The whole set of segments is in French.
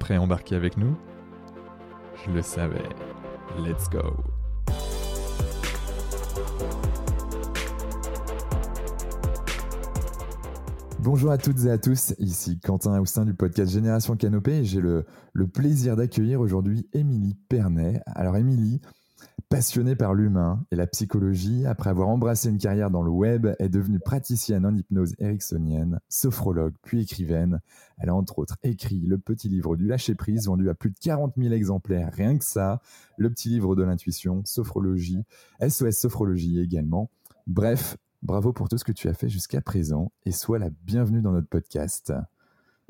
prêt à embarquer avec nous? Je le savais. Let's go Bonjour à toutes et à tous, ici Quentin sein du podcast Génération Canopée et j'ai le, le plaisir d'accueillir aujourd'hui Émilie Pernet. Alors Émilie, Passionnée par l'humain et la psychologie, après avoir embrassé une carrière dans le web, est devenue praticienne en hypnose ericksonienne, sophrologue, puis écrivaine. Elle a entre autres écrit le petit livre du lâcher-prise, vendu à plus de 40 000 exemplaires, rien que ça, le petit livre de l'intuition, sophrologie, SOS sophrologie également. Bref, bravo pour tout ce que tu as fait jusqu'à présent et sois la bienvenue dans notre podcast.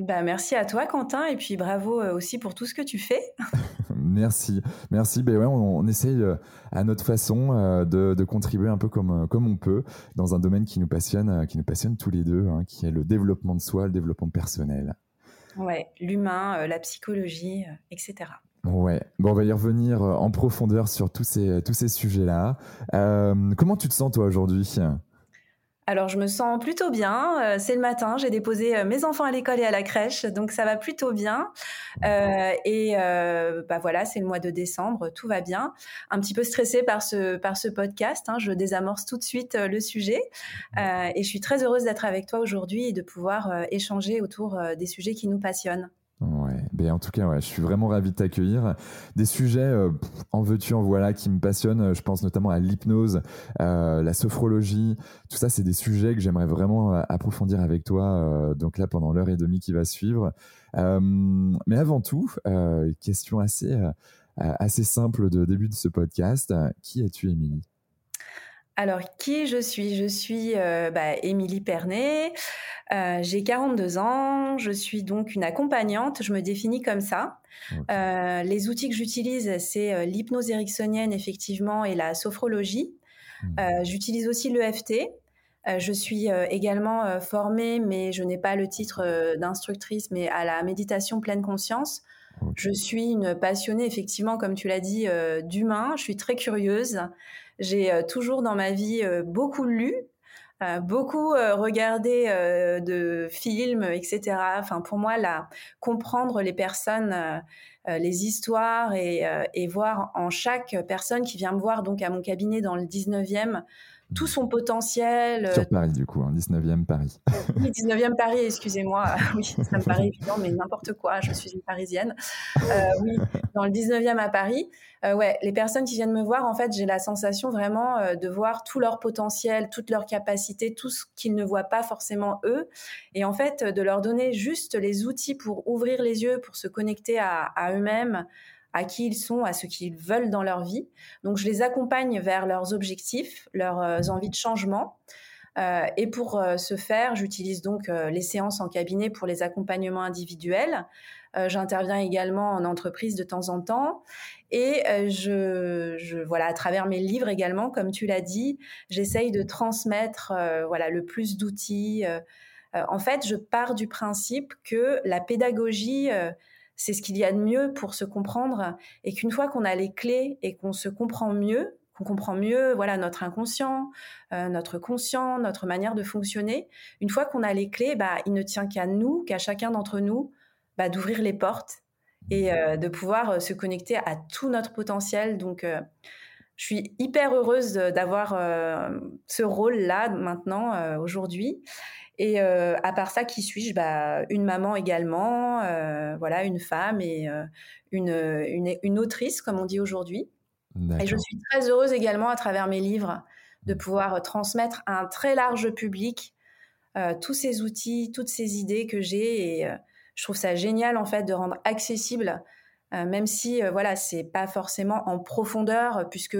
Bah, merci à toi, Quentin, et puis bravo euh, aussi pour tout ce que tu fais. merci, merci. Ben ouais, on, essaye euh, à notre façon euh, de, contribuer un peu comme, comme on peut dans un domaine qui nous passionne, qui nous passionne tous les deux, hein, qui est le développement de soi, le développement personnel. Ouais, l'humain, la psychologie, etc. Ouais, bon, on va y revenir en profondeur sur tous ces, tous ces sujets-là. comment tu te sens toi aujourd'hui? Alors je me sens plutôt bien. Euh, c'est le matin, j'ai déposé euh, mes enfants à l'école et à la crèche, donc ça va plutôt bien. Euh, et bah voilà, c'est le mois de décembre, tout va bien. Un petit peu stressée par ce par ce podcast. Hein, je désamorce tout de suite le sujet et je suis très heureuse d'être avec toi aujourd'hui et de pouvoir échanger autour des sujets qui nous passionnent. Ben en tout cas, ouais, je suis vraiment ravi de t'accueillir. Des sujets, euh, en veux-tu, en voilà, qui me passionnent. Je pense notamment à l'hypnose, euh, la sophrologie. Tout ça, c'est des sujets que j'aimerais vraiment euh, approfondir avec toi. donc là, pendant l'heure et demie qui va suivre. mais avant tout, question assez assez simple de début de ce podcast. Qui es-tu, Émilie? Alors, qui je suis? Je suis euh, bah, Émilie Pernet, euh, j'ai 42 ans, je suis donc une accompagnante, je me définis comme ça. Euh, les outils que j'utilise, c'est l'hypnose ericksonienne, effectivement, et la sophrologie. Mmh. j'utilise aussi l'EFT. je suis également formée, mais je n'ai pas le titre d'instructrice, mais à la méditation pleine conscience. Je suis une passionnée, effectivement, comme tu l'as dit, d'humain. Je suis très curieuse. J'ai euh, toujours dans ma vie euh, beaucoup lu, euh, beaucoup regardé de films, etc. Enfin, pour moi, là, comprendre les personnes, les histoires et, voir en chaque personne qui vient me voir donc à mon cabinet dans le 19e tout son potentiel. Sur Paris, du coup, 19e hein, Paris. oui, 19e Paris, excusez-moi. oui, ça me paraît évident, mais n'importe quoi, je suis une Parisienne. oui, dans le 19e à Paris. Euh, ouais, les personnes qui viennent me voir, en fait, j'ai la sensation vraiment euh, de voir tout leur potentiel, toutes leurs capacités, tout ce qu'ils ne voient pas forcément eux, et en fait, de leur donner juste les outils pour ouvrir les yeux, pour se connecter à, eux-mêmes, à qui ils sont, à ce qu'ils veulent dans leur vie. Donc, je les accompagne vers leurs objectifs, leurs euh, envies de changement. et pour ce faire, j'utilise donc les séances en cabinet pour les accompagnements individuels. J'interviens également en entreprise de temps en temps. Et euh, je, je, voilà, à travers mes livres également, comme tu l'as dit, j'essaye de transmettre euh, voilà le plus d'outils. Euh, en fait, je pars du principe que la pédagogie, c'est ce qu'il y a de mieux pour se comprendre, et qu'une fois qu'on a les clés et qu'on se comprend mieux, qu'on comprend mieux, voilà, notre inconscient, notre conscient, notre manière de fonctionner. Une fois qu'on a les clés, bah, il ne tient qu'à nous, qu'à chacun d'entre nous, bah, d'ouvrir les portes et euh, de pouvoir euh, se connecter à tout notre potentiel. Donc, euh, je suis hyper heureuse d'avoir ce rôle-là maintenant, aujourd'hui. Et à part ça, qui suis-je? Bah, Une maman également, voilà, une femme et une, une, une, autrice, comme on dit aujourd'hui. Et je suis très heureuse également, à travers mes livres, de pouvoir transmettre à un très large public tous ces outils, toutes ces idées que j'ai. Et je trouve ça génial en fait de rendre accessible même si voilà c'est pas forcément en profondeur puisque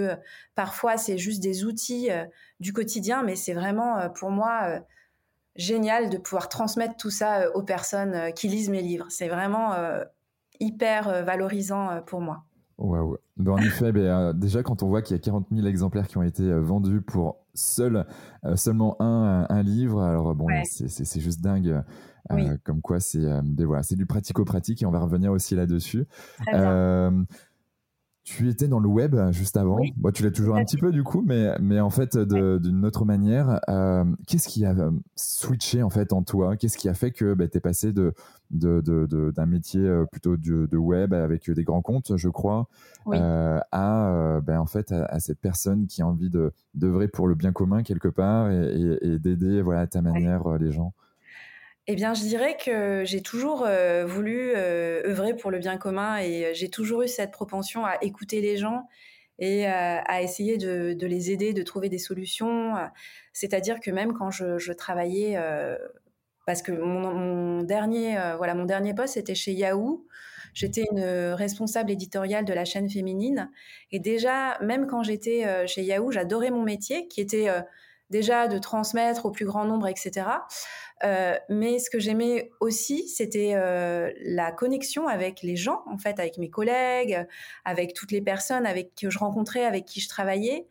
parfois c'est juste des outils du quotidien mais c'est vraiment pour moi génial de pouvoir transmettre tout ça aux personnes qui lisent mes livres c'est vraiment hyper valorisant pour moi Waouh. En effet, ben, euh, déjà quand on voit qu'il y a 40 000 exemplaires qui ont été euh, vendus pour seul, euh, seulement un, un, livre, alors bon, c'est juste dingue. comme quoi, c'est voilà, du pratico-pratique et on va revenir aussi là-dessus. Tu étais dans le web juste avant. tu l'es toujours un petit peu du coup, mais, mais en fait d'une autre manière. Qu'est-ce qui a switché en fait en toi? Qu'est-ce qui a fait que ben, tu es passé de, d'un métier euh, plutôt de, web avec des grands comptes, je crois, euh, à euh, ben, en fait à, cette personne qui a envie de d'œuvrer pour le bien commun quelque part et, d'aider voilà à ta manière les gens? Eh bien, je dirais que j'ai toujours voulu œuvrer pour le bien commun et j'ai toujours eu cette propension à écouter les gens et à essayer de, les aider, de trouver des solutions. C'est-à-dire que même quand je, travaillais parce que mon, dernier, euh, voilà, mon dernier poste était chez Yahoo. J'étais une responsable éditoriale de la chaîne féminine. Et déjà, même quand j'étais euh, chez Yahoo, j'adorais mon métier, qui était euh, déjà de transmettre au plus grand nombre, etc. mais ce que j'aimais aussi, c'était la connexion avec les gens, en fait, avec mes collègues, avec toutes les personnes avec que je rencontrais, avec qui je travaillais.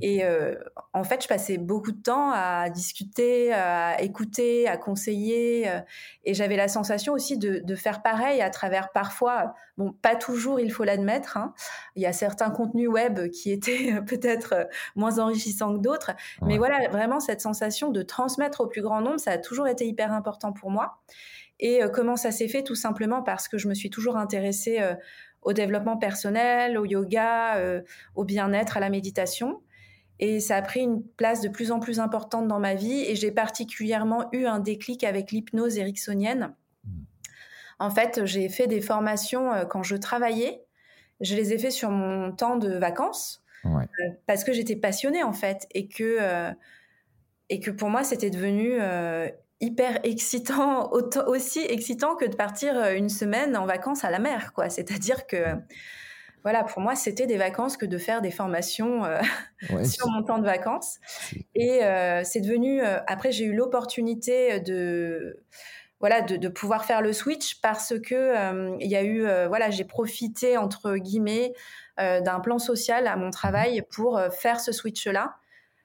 Et euh, en fait, je passais beaucoup de temps à discuter, à écouter, à conseiller. Euh, et j'avais la sensation aussi de, de, faire pareil à travers parfois, bon, pas toujours, il faut l'admettre. Hein, il y a certains contenus web qui étaient peut-être moins enrichissants que d'autres. Mais voilà, vraiment cette sensation de transmettre au plus grand nombre, ça a toujours été hyper important pour moi. Et euh, comment ça s'est fait? Tout simplement parce que je me suis toujours intéressée au développement personnel, au yoga, au bien-être, à la méditation. Et ça a pris une place de plus en plus importante dans ma vie. Et j'ai particulièrement eu un déclic avec l'hypnose ericksonienne. Hmm. En fait, j'ai fait des formations euh, quand je travaillais. Je les ai fait sur mon temps de vacances euh, parce que j'étais passionnée en fait et que euh, et que pour moi c'était devenu hyper excitant, aussi excitant que de partir une semaine en vacances à la mer, quoi. C'est-à-dire que voilà, pour moi, c'était des vacances que de faire des formations euh, sur mon temps de vacances. Et euh, c'est devenu. Euh, après, j'ai eu l'opportunité de voilà de, pouvoir faire le switch parce que il y a eu voilà j'ai profité entre guillemets d'un plan social à mon travail pour faire ce switch là.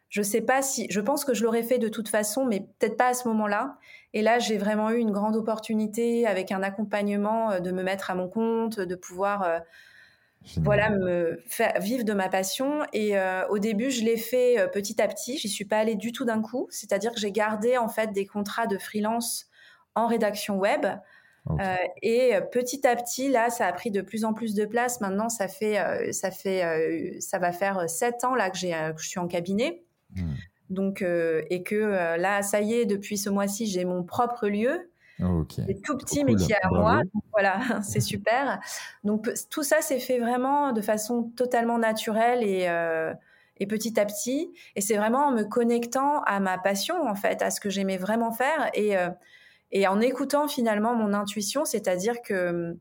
Je sais pas si je pense que je l'aurais fait de toute façon, mais peut-être pas à ce moment-là. Et là, j'ai vraiment eu une grande opportunité avec un accompagnement de me mettre à mon compte, de pouvoir voilà, me faire vivre de ma passion. Et euh, au début, je l'ai fait euh, petit à petit. J'y suis pas allée du tout d'un coup. C'est-à-dire que j'ai gardé en fait des contrats de freelance en rédaction web. Euh, et petit à petit, là, ça a pris de plus en plus de place. Maintenant, ça fait, ça fait, ça va faire sept ans là que, j'ai, que je suis en cabinet. Hmm. Donc, et que là, ça y est, depuis ce mois-ci, j'ai mon propre lieu. C'est tout petit, mais qui est à moi. Voilà, c'est super. Donc tout ça s'est fait vraiment de façon totalement naturelle et, euh, et petit à petit. Et c'est vraiment en me connectant à ma passion, en fait, à ce que j'aimais vraiment faire et, euh, en écoutant finalement mon intuition, c'est-à-dire que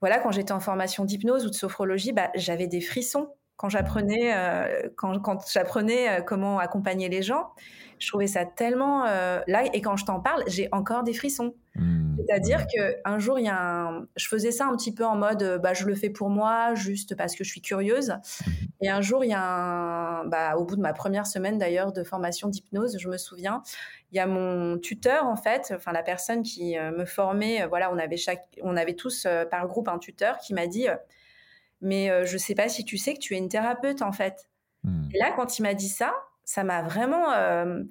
voilà, quand j'étais en formation d'hypnose ou de sophrologie, bah, j'avais des frissons quand j'apprenais euh, quand, j'apprenais comment accompagner les gens je trouvais ça tellement là et quand je t'en parle j'ai encore des frissons mmh. c'est-à-dire que un jour il y a un... je faisais ça un petit peu en mode euh, bah je le fais pour moi juste parce que je suis curieuse mmh. et un jour il y a un bah au bout de ma première semaine d'ailleurs de formation d'hypnose je me souviens il y a mon tuteur en fait enfin la personne qui euh, me formait voilà on avait chaque on avait tous par groupe un tuteur qui m'a dit mais je sais pas si tu sais que tu es une thérapeute en fait mmh. et là quand il m'a dit ça ça m'a vraiment. Euh,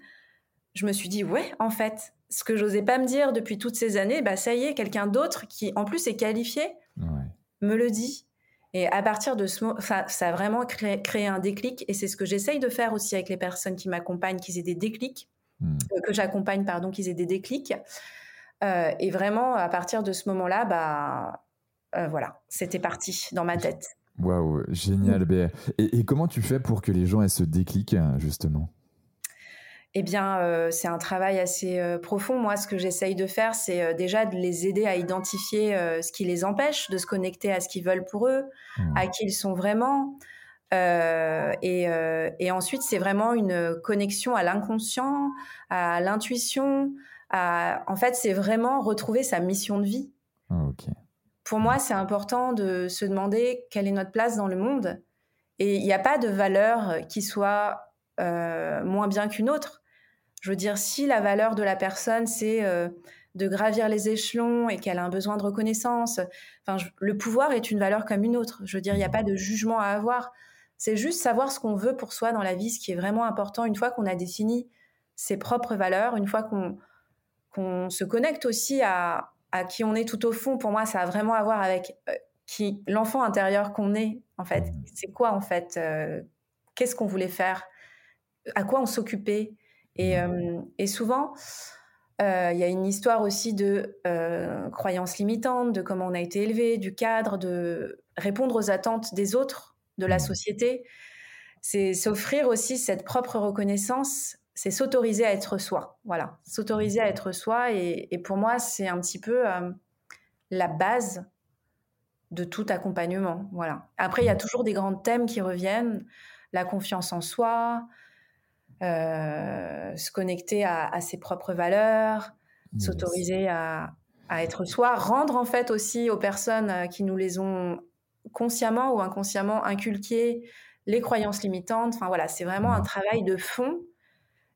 je me suis dit, ouais, en fait, ce que j'osais pas me dire depuis toutes ces années, bah ça y est, quelqu'un d'autre qui en plus est qualifié me le dit. Et à partir de ce moment, ça, a vraiment créé, un déclic. Et c'est ce que j'essaye de faire aussi avec les personnes qui m'accompagnent, qu'ils aient des déclics, hmm. euh, que j'accompagne, pardon, qu'ils aient des déclics. Euh, et vraiment, à partir de ce moment-là, bah, voilà, c'était parti dans ma tête. Waouh, génial. Et, et, comment tu fais pour que les gens aient ce déclic, justement? Eh bien, euh, c'est un travail assez euh, profond. Moi, ce que j'essaye de faire, c'est euh, déjà de les aider à identifier ce qui les empêche de se connecter à ce qu'ils veulent pour eux, mmh. à qui ils sont vraiment. Et, et, ensuite, c'est vraiment une connexion à l'inconscient, à l'intuition. En fait, c'est vraiment retrouver sa mission de vie. Ah, pour moi, c'est important de se demander quelle est notre place dans le monde. Et il n'y a pas de valeur qui soit moins bien qu'une autre. Je veux dire, si la valeur de la personne, c'est euh, de gravir les échelons et qu'elle a un besoin de reconnaissance, enfin, le pouvoir est une valeur comme une autre. Je veux dire, il n'y a pas de jugement à avoir. C'est juste savoir ce qu'on veut pour soi dans la vie, ce qui est vraiment important. Une fois qu'on a défini ses propres valeurs, une fois qu'on se connecte aussi à, qui on est tout au fond, pour moi, ça a vraiment à voir avec euh, qui l'enfant intérieur qu'on est, en fait. C'est quoi, en fait euh, Qu'est-ce qu'on voulait faire? À quoi on s'occupait? Euh, et, souvent, euh, il y a une histoire aussi de euh, croyances limitantes, de comment on a été élevé, du cadre, de répondre aux attentes des autres, de la mmh. société. C'est s'offrir aussi cette propre reconnaissance, c'est s'autoriser à être soi. Voilà, s'autoriser à être soi. Et, et pour moi, c'est un petit peu la base de tout accompagnement. Voilà. Après, il y a toujours des grands thèmes qui reviennent la confiance en soi, se connecter à, ses propres valeurs, s'autoriser à, être soi, rendre en fait aussi aux personnes euh, qui nous les ont consciemment ou inconsciemment inculquées les croyances limitantes. Enfin voilà, c'est vraiment un travail de fond.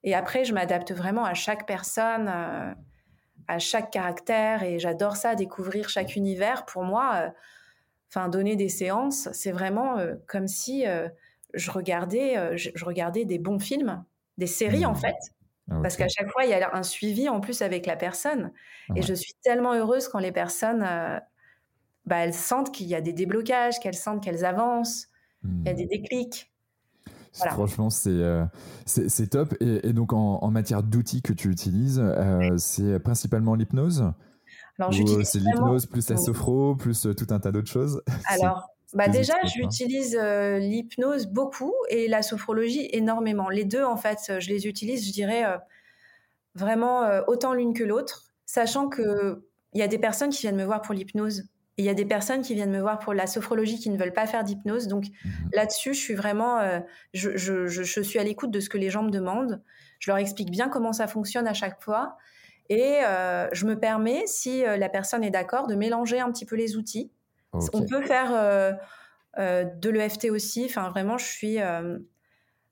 Et après, je m'adapte vraiment à chaque personne, euh, à chaque caractère, et j'adore ça, découvrir chaque univers. Pour moi, enfin donner des séances, c'est vraiment comme si je regardais, je, regardais des bons films des séries en mmh. fait. Ah, Parce qu'à chaque fois, il y a un suivi en plus avec la personne. Et je suis tellement heureuse quand les personnes, euh, bah, elles sentent qu'il y a des déblocages, qu'elles sentent qu'elles avancent, il y a des mmh. déclics. Franchement, euh, c'est top. Et, donc, en, matière d'outils que tu utilises, euh, c'est principalement l'hypnose Alors, C'est l'hypnose plus la sophro, plus tout un tas d'autres choses? Alors, bah déjà, j'utilise euh, l'hypnose beaucoup et la sophrologie énormément. Les deux, en fait, euh, je les utilise, je dirais, euh, vraiment autant l'une que l'autre, sachant qu'il y a des personnes qui viennent me voir pour l'hypnose et il y a des personnes qui viennent me voir pour la sophrologie qui ne veulent pas faire d'hypnose. Donc mmh là-dessus, je suis vraiment, je, je, je, suis à l'écoute de ce que les gens me demandent. Je leur explique bien comment ça fonctionne à chaque fois. Et je me permets, si la personne est d'accord, de mélanger un petit peu les outils on peut faire euh, euh, de l'EFT aussi. Enfin, vraiment, je suis euh,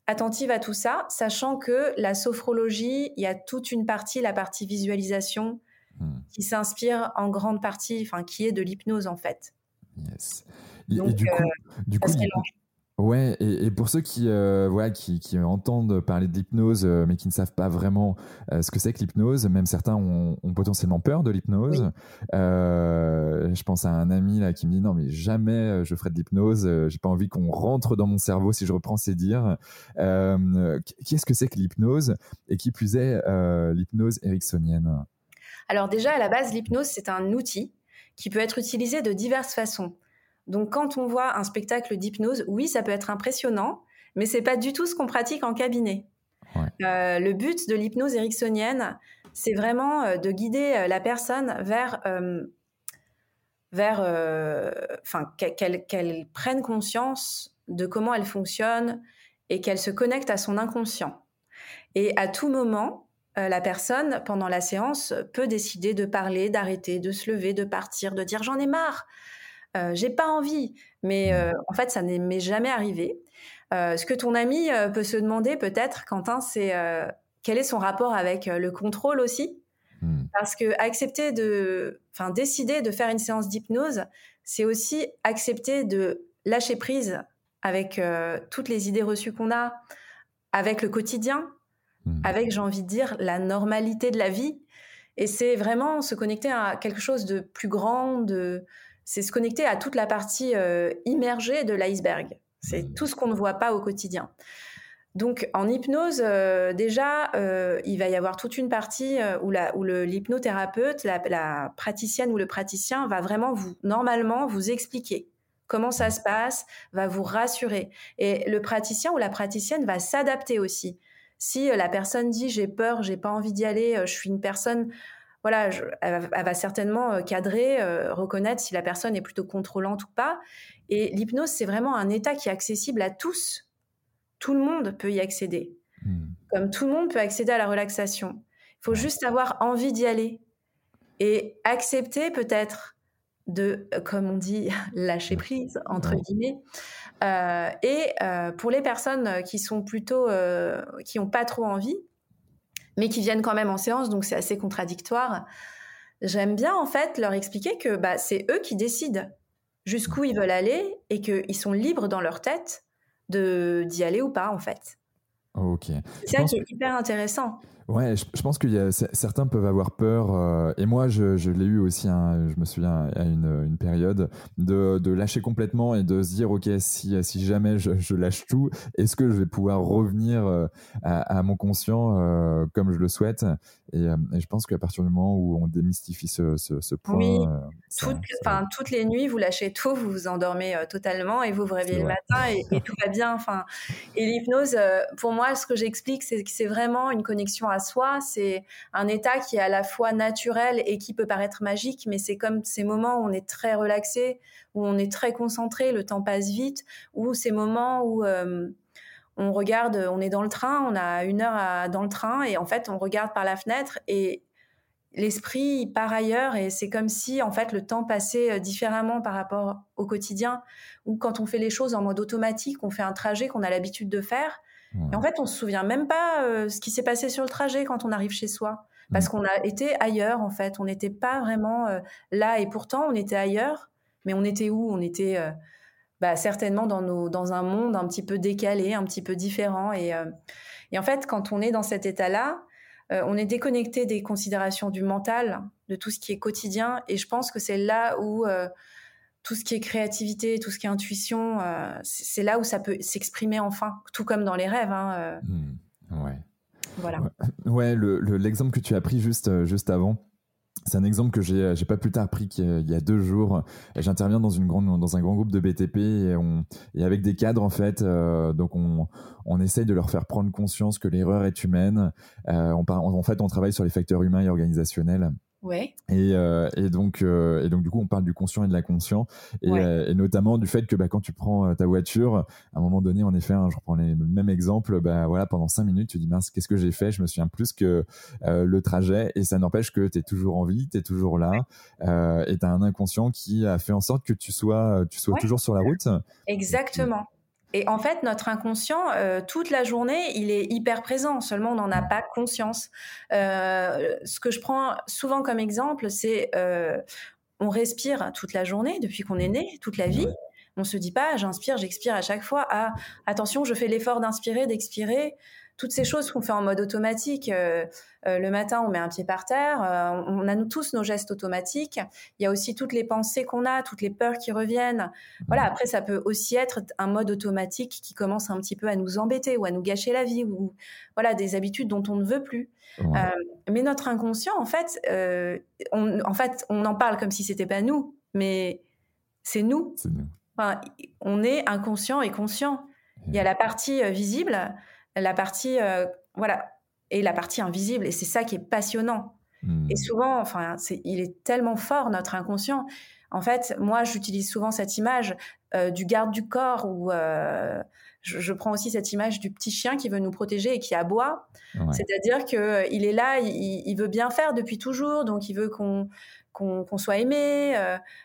attentive à tout ça, sachant que la sophrologie, il y a toute une partie, la partie visualisation, hmm. qui s'inspire en grande partie, enfin, qui est de l'hypnose en fait. Yes. Et, du coup, du coup, Ouais, et, pour ceux qui, euh, voilà, qui, qui, entendent parler d'hypnose, euh, mais qui ne savent pas vraiment euh, ce que c'est que l'hypnose, même certains ont, ont, potentiellement peur de l'hypnose. je pense à un ami là qui me dit non, mais jamais je ferai de l'hypnose. J'ai pas envie qu'on rentre dans mon cerveau si je reprends ses dires. Qu'est-ce que c'est que l'hypnose et qui plus est l'hypnose ericksonienne? Alors déjà à la base, l'hypnose c'est un outil qui peut être utilisé de diverses façons. Donc quand on voit un spectacle d'hypnose, oui, ça peut être impressionnant, mais c'est pas du tout ce qu'on pratique en cabinet. Euh, le but de l'hypnose ericksonienne, c'est vraiment euh, de guider euh, la personne vers, vers, enfin, qu'elle prenne conscience de comment elle fonctionne et qu'elle se connecte à son inconscient. Et à tout moment, la personne, pendant la séance, peut décider de parler, d'arrêter, de se lever, de partir, de dire j'en ai marre, euh, j'ai pas envie. Mais mmh. euh, en fait, ça n'est m'est jamais arrivé. Euh, ce que ton ami peut se demander peut-être, Quentin, c'est quel est son rapport avec le contrôle aussi? Mmh. Parce que accepter de, enfin décider de faire une séance d'hypnose, c'est aussi accepter de lâcher prise avec toutes les idées reçues qu'on a, avec le quotidien, mmh. avec, j'ai envie de dire, la normalité de la vie. Et c'est vraiment se connecter à quelque chose de plus grand, de, c'est se connecter à toute la partie euh, immergée de l'iceberg. C'est mmh. tout ce qu'on ne voit pas au quotidien. Donc en hypnose, euh, déjà, euh, il va y avoir toute une partie où, l'hypnothérapeute, la, praticienne ou le praticien va vraiment vous, normalement, vous expliquer comment ça se passe, va vous rassurer. Et le praticien ou la praticienne va s'adapter aussi. Si la personne dit j'ai peur, j'ai pas envie d'y aller, je suis une personne voilà, elle, va certainement cadrer, reconnaître si la personne est plutôt contrôlante ou pas. Et l'hypnose, c'est vraiment un état qui est accessible à tous. Tout le monde peut y accéder. Hmm. Comme tout le monde peut accéder à la relaxation. Il faut juste avoir envie d'y aller et accepter peut-être de, comme on dit, lâcher prise, entre guillemets. Euh, et euh, pour les personnes qui sont plutôt, euh, qui n'ont pas trop envie, mais qui viennent quand même en séance, donc c'est assez contradictoire, j'aime bien en fait leur expliquer que bah, c'est eux qui décident jusqu'où ils veulent aller et qu'ils sont libres dans leur tête de d'y aller ou pas en fait. Ok. C'est ça qui est hyper intéressant. Ouais, je, pense que certains peuvent avoir peur, euh, et moi je, je l'ai eu aussi, hein, je me souviens à une, une période, de, de, lâcher complètement et de se dire, ok, si, si jamais je, je lâche tout, est-ce que je vais pouvoir revenir euh, à, à, mon conscient euh, comme je le souhaite? Et, et, je pense qu'à partir du moment où on démystifie ce, ce, ce point... Oui, toutes, toutes les nuits, vous lâchez tout, vous vous endormez totalement et vous vous réveillez le matin et, et, tout va bien. Enfin, et l'hypnose, pour moi, ce que j'explique, c'est que c'est vraiment une connexion à soi. C'est un état qui est à la fois naturel et qui peut paraître magique, mais c'est comme ces moments où on est très relaxé, où on est très concentré, le temps passe vite, ou ces moments où euh, on regarde, on est dans le train, on a une heure dans le train et en fait on regarde par la fenêtre et l'esprit part ailleurs et c'est comme si en fait le temps passait euh, différemment par rapport au quotidien ou quand on fait les choses en mode automatique, on fait un trajet qu'on a l'habitude de faire et en fait, on se souvient même pas euh, ce qui s'est passé sur le trajet quand on arrive chez soi, parce mmh. qu'on a été ailleurs en fait. On n'était pas vraiment euh, là, et pourtant on était ailleurs. Mais on était où? On était euh, bah, certainement dans, nos, dans un monde un petit peu décalé, un petit peu différent. Et, et en fait, quand on est dans cet état-là, on est déconnecté des considérations du mental, de tout ce qui est quotidien. Et je pense que c'est là où tout ce qui est créativité, tout ce qui est intuition, euh, c'est là où ça peut s'exprimer enfin, tout comme dans les rêves. Hein, euh. hmm, ouais. Voilà. Ouais, l'exemple que tu as pris juste, euh, juste avant, c'est un exemple que j'ai j'ai pas plus tard pris qu'il y a deux jours. J'interviens dans une grande dans un grand groupe de BTP et on et avec des cadres en fait. donc on on essaye de leur faire prendre conscience que l'erreur est humaine. on, en fait on travaille sur les facteurs humains et organisationnels. Ouais. Et, euh, et, donc, euh, et donc, du coup, on parle du conscient et de l'inconscient, et, euh, et, notamment du fait que bah, quand tu prends ta voiture, à un moment donné, en effet, hein, je reprends le même exemple, bah, voilà, pendant cinq minutes, tu dis mince, qu'est-ce que j'ai fait? Je me souviens plus que le trajet, et ça n'empêche que tu es toujours en vie, tu es toujours là, et tu as un inconscient qui a fait en sorte que tu sois, tu sois toujours sur la route. Exactement. Et en fait, notre inconscient, euh, toute la journée, il est hyper présent, seulement on n'en a pas conscience. Euh, ce que je prends souvent comme exemple, c'est euh, on respire toute la journée depuis qu'on est né, toute la vie. On se dit pas, j'inspire, j'expire à chaque fois. Ah, attention, je fais l'effort d'inspirer, d'expirer toutes ces choses qu'on fait en mode automatique. Euh, euh, le matin, on met un pied par terre. Euh, on a nous tous nos gestes automatiques. Il y a aussi toutes les pensées qu'on a, toutes les peurs qui reviennent. Voilà. Après, ça peut aussi être un mode automatique qui commence un petit peu à nous embêter ou à nous gâcher la vie ou voilà des habitudes dont on ne veut plus. mais notre inconscient, en fait, on, en fait, on en parle comme si c'était pas nous, mais c'est nous. on est inconscient et conscient. Il y a la partie visible la partie, euh, voilà, et la partie invisible. Et c'est ça qui est passionnant. Hmm. Et souvent, enfin, il est tellement fort, notre inconscient. En fait, moi, j'utilise souvent cette image euh, du garde du corps ou euh, je, prends aussi cette image du petit chien qui veut nous protéger et qui aboie. C'est-à-dire que il est là, il, veut bien faire depuis toujours, donc il veut qu'on qu'on soit aimé,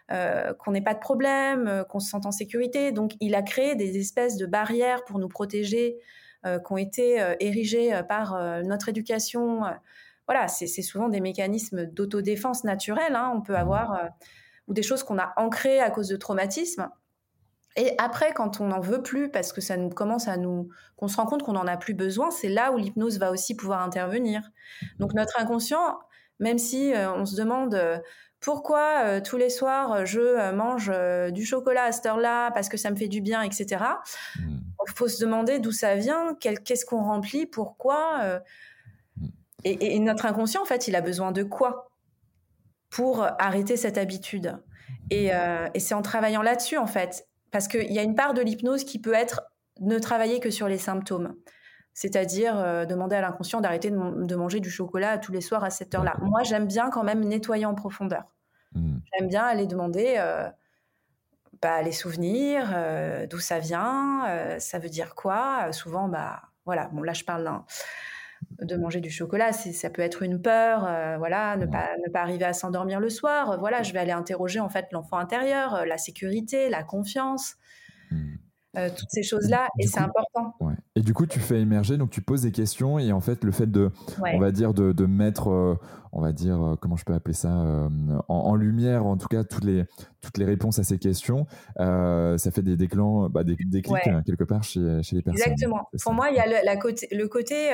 qu'on n'ait pas de problème, qu'on se sente en sécurité. Donc, il a créé des espèces de barrières pour nous protéger qui ont été euh, érigés euh, par notre éducation. voilà, c'est souvent des mécanismes d'autodéfense naturelle. Hein, on peut avoir ou des choses qu'on a ancrées à cause de traumatismes. Et après, quand on n'en veut plus, parce que ça nous commence à nous, qu'on se rend compte qu'on n'en a plus besoin, c'est là où l'hypnose va aussi pouvoir intervenir. Donc notre inconscient, même si on se demande pourquoi tous les soirs je mange du chocolat à cette heure-là parce que ça me fait du bien, etc il faut se demander d'où ça vient, qu'est-ce qu'on remplit, pourquoi. Euh. Mm. et, notre inconscient, en fait, il a besoin de quoi pour arrêter cette habitude euh, et, c'est en travaillant là-dessus, en fait, parce qu'il y a une part de l'hypnose qui peut être ne travailler que sur les symptômes. c'est-à-dire demander à l'inconscient d'arrêter de, manger du chocolat tous les soirs à cette heure-là. Moi, j'aime bien quand même nettoyer en profondeur. Mmh. J'aime bien aller demander bah, les souvenirs, d'où ça vient, ça veut dire quoi? souvent, bah, voilà, bon, là, je parle de manger du chocolat, ça peut être une peur, voilà, ne pas, ne pas arriver à s'endormir le soir. Voilà, je vais aller interroger en fait l'enfant intérieur, la sécurité, la confiance. Mmh. Euh, toutes ces choses-là, et c'est important. Et du coup, tu fais émerger, donc tu poses des questions, et en fait, le fait de, on va dire, de, de mettre, euh, on va dire, euh, comment je peux appeler ça, en, lumière, en tout cas, toutes les, toutes les réponses à ces questions, ça fait des déclans, bah, des, des clics quelque part chez, chez, les personnes. Exactement. Pour moi, il y a le, la côté, le, côté,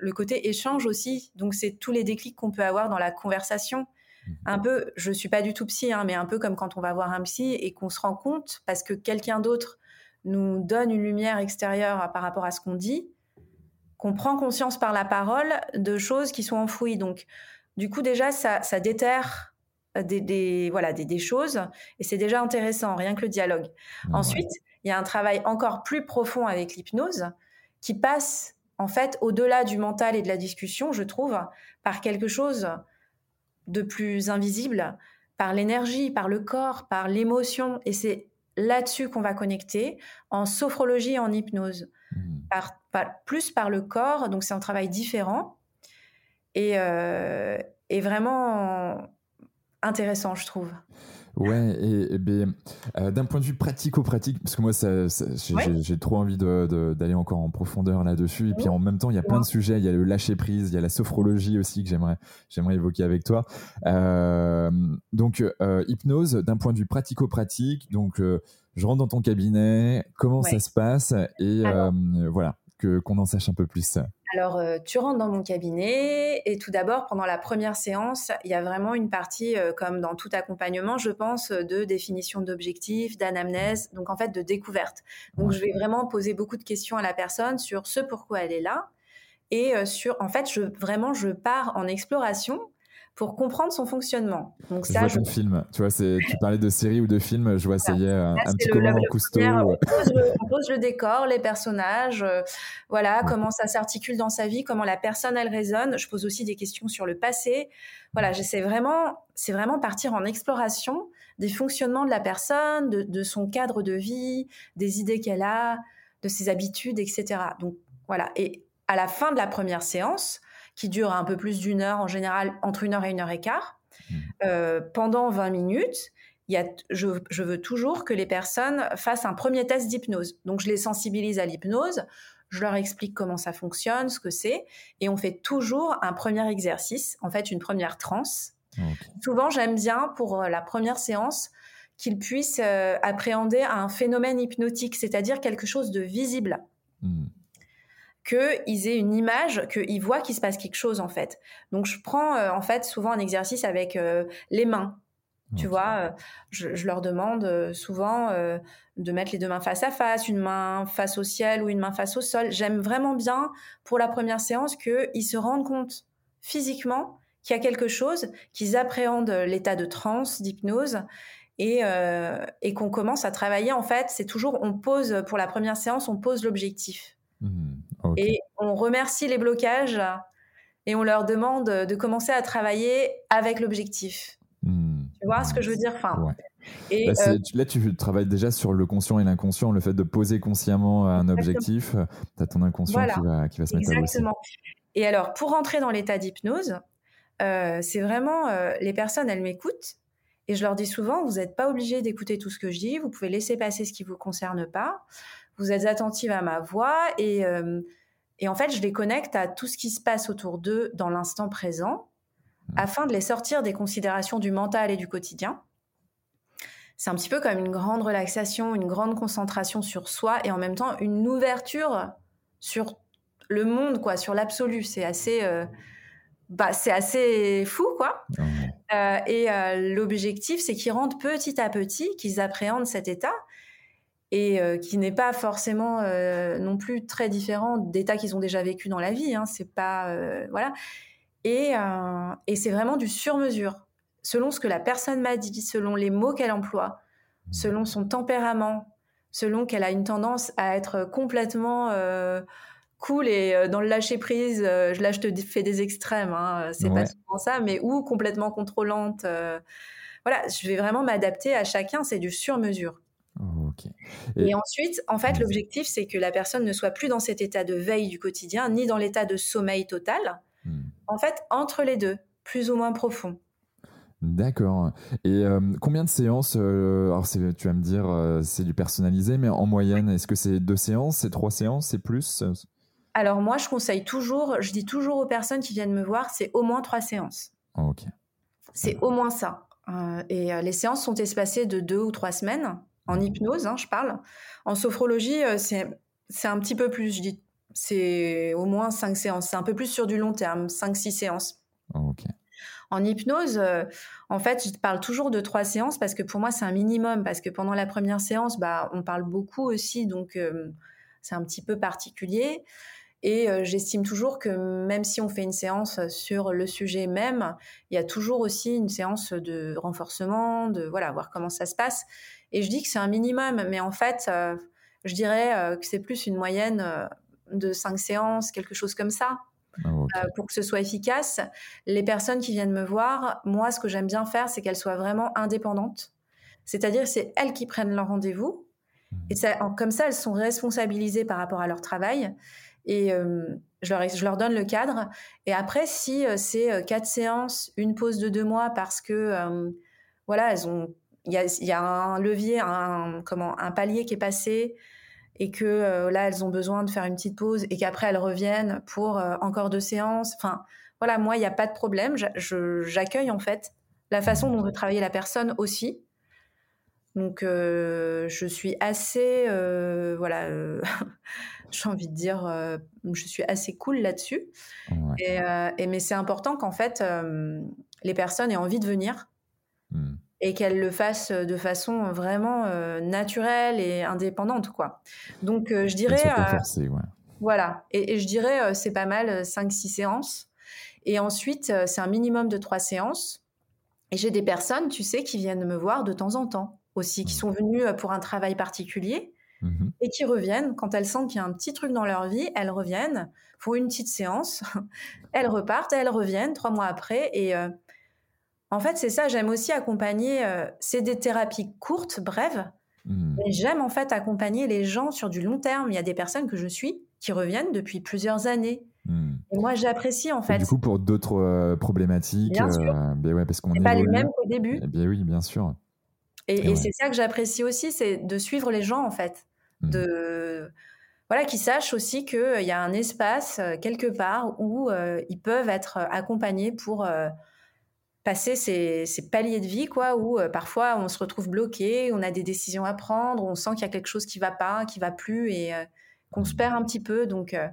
le côté échange aussi, donc c'est tous les déclics qu'on peut avoir dans la conversation. Mhm. Un peu, je suis pas du tout psy, hein, mais un peu comme quand on va voir un psy et qu'on se rend compte parce que quelqu'un d'autre nous donne une lumière extérieure par rapport à ce qu'on dit, qu'on prend conscience par la parole de choses qui sont enfouies. Donc, du coup, déjà, ça, déterre des, voilà, des, choses et c'est déjà intéressant, rien que le dialogue. Ensuite, il y a un travail encore plus profond avec l'hypnose qui passe en fait au-delà du mental et de la discussion, je trouve, par quelque chose de plus invisible, par l'énergie, par le corps, par l'émotion. Et c'est là-dessus qu'on va connecter en sophrologie et en hypnose, mmh. plus par le corps, donc c'est un travail différent et, euh, vraiment intéressant, je trouve. Ouais, et, ben, euh, d'un point de vue pratico-pratique, parce que moi, ça, j'ai trop envie d'aller encore en profondeur là-dessus. Et puis en même temps, il y a plein de sujets. Il y a le lâcher prise, il y a la sophrologie aussi que j'aimerais j'aimerais évoquer avec toi. Euh, donc, euh, hypnose, d'un point de vue pratico-pratique. Donc, je rentre dans ton cabinet. Comment ça se passe? Et voilà, que qu'on en sache un peu plus. Alors, euh, tu rentres dans mon cabinet et tout d'abord, pendant la première séance, il y a vraiment une partie, euh, comme dans tout accompagnement, je pense, de définition d'objectifs, d'anamnèse, donc en fait de découverte. Donc, je vais vraiment poser beaucoup de questions à la personne sur ce pourquoi elle est là et euh, sur, en fait, je, vraiment, je pars en exploration pour comprendre son fonctionnement. Donc ça, je vois film. Tu vois, c'est, tu parlais de série ou de film. Je vois, est, un, petit le, en Cousteau. On pose, le, décor, les personnages, euh, voilà, comment ça s'articule dans sa vie, comment la personne elle résonne. Je pose aussi des questions sur le passé. Voilà, j'essaie vraiment, c'est vraiment partir en exploration des fonctionnements de la personne, de, de son cadre de vie, des idées qu'elle a, de ses habitudes, etc. Donc voilà. Et à la fin de la première séance, qui dure un peu plus d'une heure, en général entre une heure et une heure et quart. Mmh. Euh, pendant 20 minutes, il y a, je, veux toujours que les personnes fassent un premier test d'hypnose. Donc, je les sensibilise à l'hypnose, je leur explique comment ça fonctionne, ce que c'est, et on fait toujours un premier exercice, en fait, une première transe. Souvent, j'aime bien pour euh, la première séance qu'ils puissent euh, appréhender un phénomène hypnotique, c'est-à-dire quelque chose de visible. Mmh qu'ils aient une image, qu'ils voient qu'il se passe quelque chose en fait. Donc je prends euh, en fait souvent un exercice avec euh, les mains. Tu vois, euh, je, leur demande souvent de mettre les deux mains face à face, une main face au ciel ou une main face au sol. J'aime vraiment bien pour la première séance qu'ils se rendent compte physiquement qu'il y a quelque chose, qu'ils appréhendent l'état de transe, d'hypnose et, et qu'on commence à travailler. En fait, c'est toujours, on pose, pour la première séance, on pose l'objectif. Mmh. Et on remercie les blocages et on leur demande de commencer à travailler avec l'objectif. Mmh. Tu vois ce que je veux dire? Enfin, et là, euh, là, tu travailles déjà sur le conscient et l'inconscient, le fait de poser consciemment un objectif. Tu as ton inconscient qui, va, qui, va, se mettre à Exactement. Et alors, pour rentrer dans l'état d'hypnose, euh, c'est vraiment euh, les personnes, elles m'écoutent. Et je leur dis souvent, vous n'êtes pas obligé d'écouter tout ce que je dis, vous pouvez laisser passer ce qui ne vous concerne pas vous êtes attentive à ma voix et, euh, et en fait, je les connecte à tout ce qui se passe autour d'eux dans l'instant présent mmh. afin de les sortir des considérations du mental et du quotidien. C'est un petit peu comme une grande relaxation, une grande concentration sur soi et en même temps une ouverture sur le monde, quoi, sur l'absolu. C'est assez, euh, bah, c'est assez fou, quoi. Mmh. Euh, et l'objectif, c'est qu'ils rentrent petit à petit, qu'ils appréhendent cet état et euh, qui n'est pas forcément euh, non plus très différent d'états qu'ils ont déjà vécu dans la vie. Hein. C'est pas euh, voilà. Et, et c'est vraiment du sur-mesure, selon ce que la personne m'a dit, selon les mots qu'elle emploie, mmh. selon son tempérament, selon qu'elle a une tendance à être complètement cool et dans le lâcher prise, là je te fais des extrêmes, hein, c'est pas souvent ça, mais ou complètement contrôlante. voilà, je vais vraiment m'adapter à chacun, c'est du sur Et, ensuite, en fait, l'objectif, c'est que la personne ne soit plus dans cet état de veille du quotidien, ni dans l'état de sommeil total. Hmm. En fait, entre les deux, plus ou moins profond. D'accord. Et euh, combien de séances euh, Alors, tu vas me dire, euh, c'est du personnalisé, mais en moyenne, est-ce que c'est deux séances, c'est trois séances, c'est plus Alors, moi, je conseille toujours, je dis toujours aux personnes qui viennent me voir, c'est au moins trois séances. ok. C'est au moins ça. et les séances sont espacées de deux ou trois semaines en hypnose, hein, je parle. En sophrologie, euh, c'est un petit peu plus, je dis, c'est au moins cinq séances. C'est un peu plus sur du long terme, cinq, six séances. Oh, en hypnose, euh, en fait, je parle toujours de trois séances parce que pour moi, c'est un minimum. Parce que pendant la première séance, bah, on parle beaucoup aussi, donc euh, c'est un petit peu particulier. Et j'estime toujours que même si on fait une séance sur le sujet même, il y a toujours aussi une séance de renforcement, de voilà, voir comment ça se passe. Et je dis que c'est un minimum, mais en fait, euh, je dirais euh, que c'est plus une moyenne euh, de cinq séances, quelque chose comme ça. Ah, pour que ce soit efficace, les personnes qui viennent me voir, moi, ce que j'aime bien faire, c'est qu'elles soient vraiment indépendantes. C'est-à-dire, c'est elles qui prennent leur rendez-vous. Mmh. Et comme ça, elles sont responsabilisées par rapport à leur travail. Et je, leur, je, leur, donne le cadre. Et après, si c'est quatre séances, une pause de deux mois parce que, voilà, elles ont il y a, un levier, un, comment, un palier qui est passé et que euh, là, elles ont besoin de faire une petite pause et qu'après, elles reviennent pour euh, encore deux séances. Enfin, voilà, moi, il n'y a pas de problème. J'accueille en fait la façon dont veut travailler la personne aussi. Donc, euh, je suis assez, voilà, j'ai envie de dire, je suis assez cool là-dessus. Et, mais c'est important qu'en fait, les personnes aient envie de venir. Mmh et qu'elle le fasse de façon vraiment euh, naturelle et indépendante quoi. Donc euh, je dirais euh, voilà. Et, je dirais c'est pas mal 5 6 séances. Et ensuite c'est un minimum de 3 séances. Et j'ai des personnes tu sais qui viennent me voir de temps en temps aussi qui mmh. sont venues pour un travail particulier mmh et qui reviennent. Quand elles sentent qu'il y a un petit truc dans leur vie, elles reviennent, font une petite séance, elles repartent, elles reviennent trois mois après et en fait, c'est ça, j'aime aussi accompagner, euh, c'est des thérapies courtes, brèves, mmh. mais j'aime en fait accompagner les gens sur du long terme. Il y a des personnes que je suis qui reviennent depuis plusieurs années. Mmh. Et moi, j'apprécie en fait. du coup, pour d'autres euh, problématiques, bien sûr. Euh, ben ouais, parce qu'on pas les mêmes qu'au début. Eh bien oui, bien sûr. Et, c'est ça que j'apprécie aussi, c'est de suivre les gens en fait, mmh. de voilà, qu'ils sachent aussi qu'il y a un espace quelque part où ils peuvent être accompagnés pour passer ces, paliers de vie, quoi, où euh, parfois on se retrouve bloqué, on a des décisions à prendre, on sent qu'il y a quelque chose qui va pas, qui va plus et euh, qu'on se perd un petit peu. Donc euh,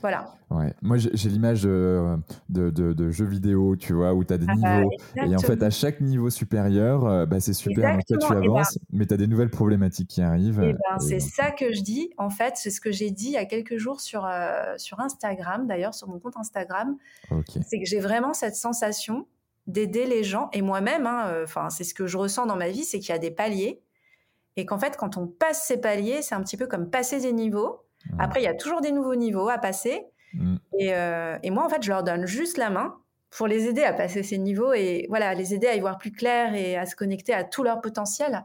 voilà. Ouais. Moi, j'ai l'image de, de, jeux vidéo, tu vois, où tu as des ah bah, niveaux. et en fait, à chaque niveau supérieur, bah, c'est super. En fait, tu ben avances, mais tu as des nouvelles problématiques qui arrivent. Ben, c'est ça que je dis. En fait, c'est ce que j'ai dit il y a quelques jours sur, sur Instagram, d'ailleurs, sur mon compte Instagram. C'est que j'ai vraiment cette sensation d'aider les gens et moi-même. Hein, euh, enfin, c'est ce que je ressens dans ma vie, c'est qu'il y a des paliers et qu'en fait, quand on passe ces paliers, c'est un petit peu comme passer des niveaux. Après, il y a toujours des nouveaux niveaux à passer. Mm. Euh, et, moi, en fait, je leur donne juste la main pour les aider à passer ces niveaux et voilà, les aider à y voir plus clair et à se connecter à tout leur potentiel.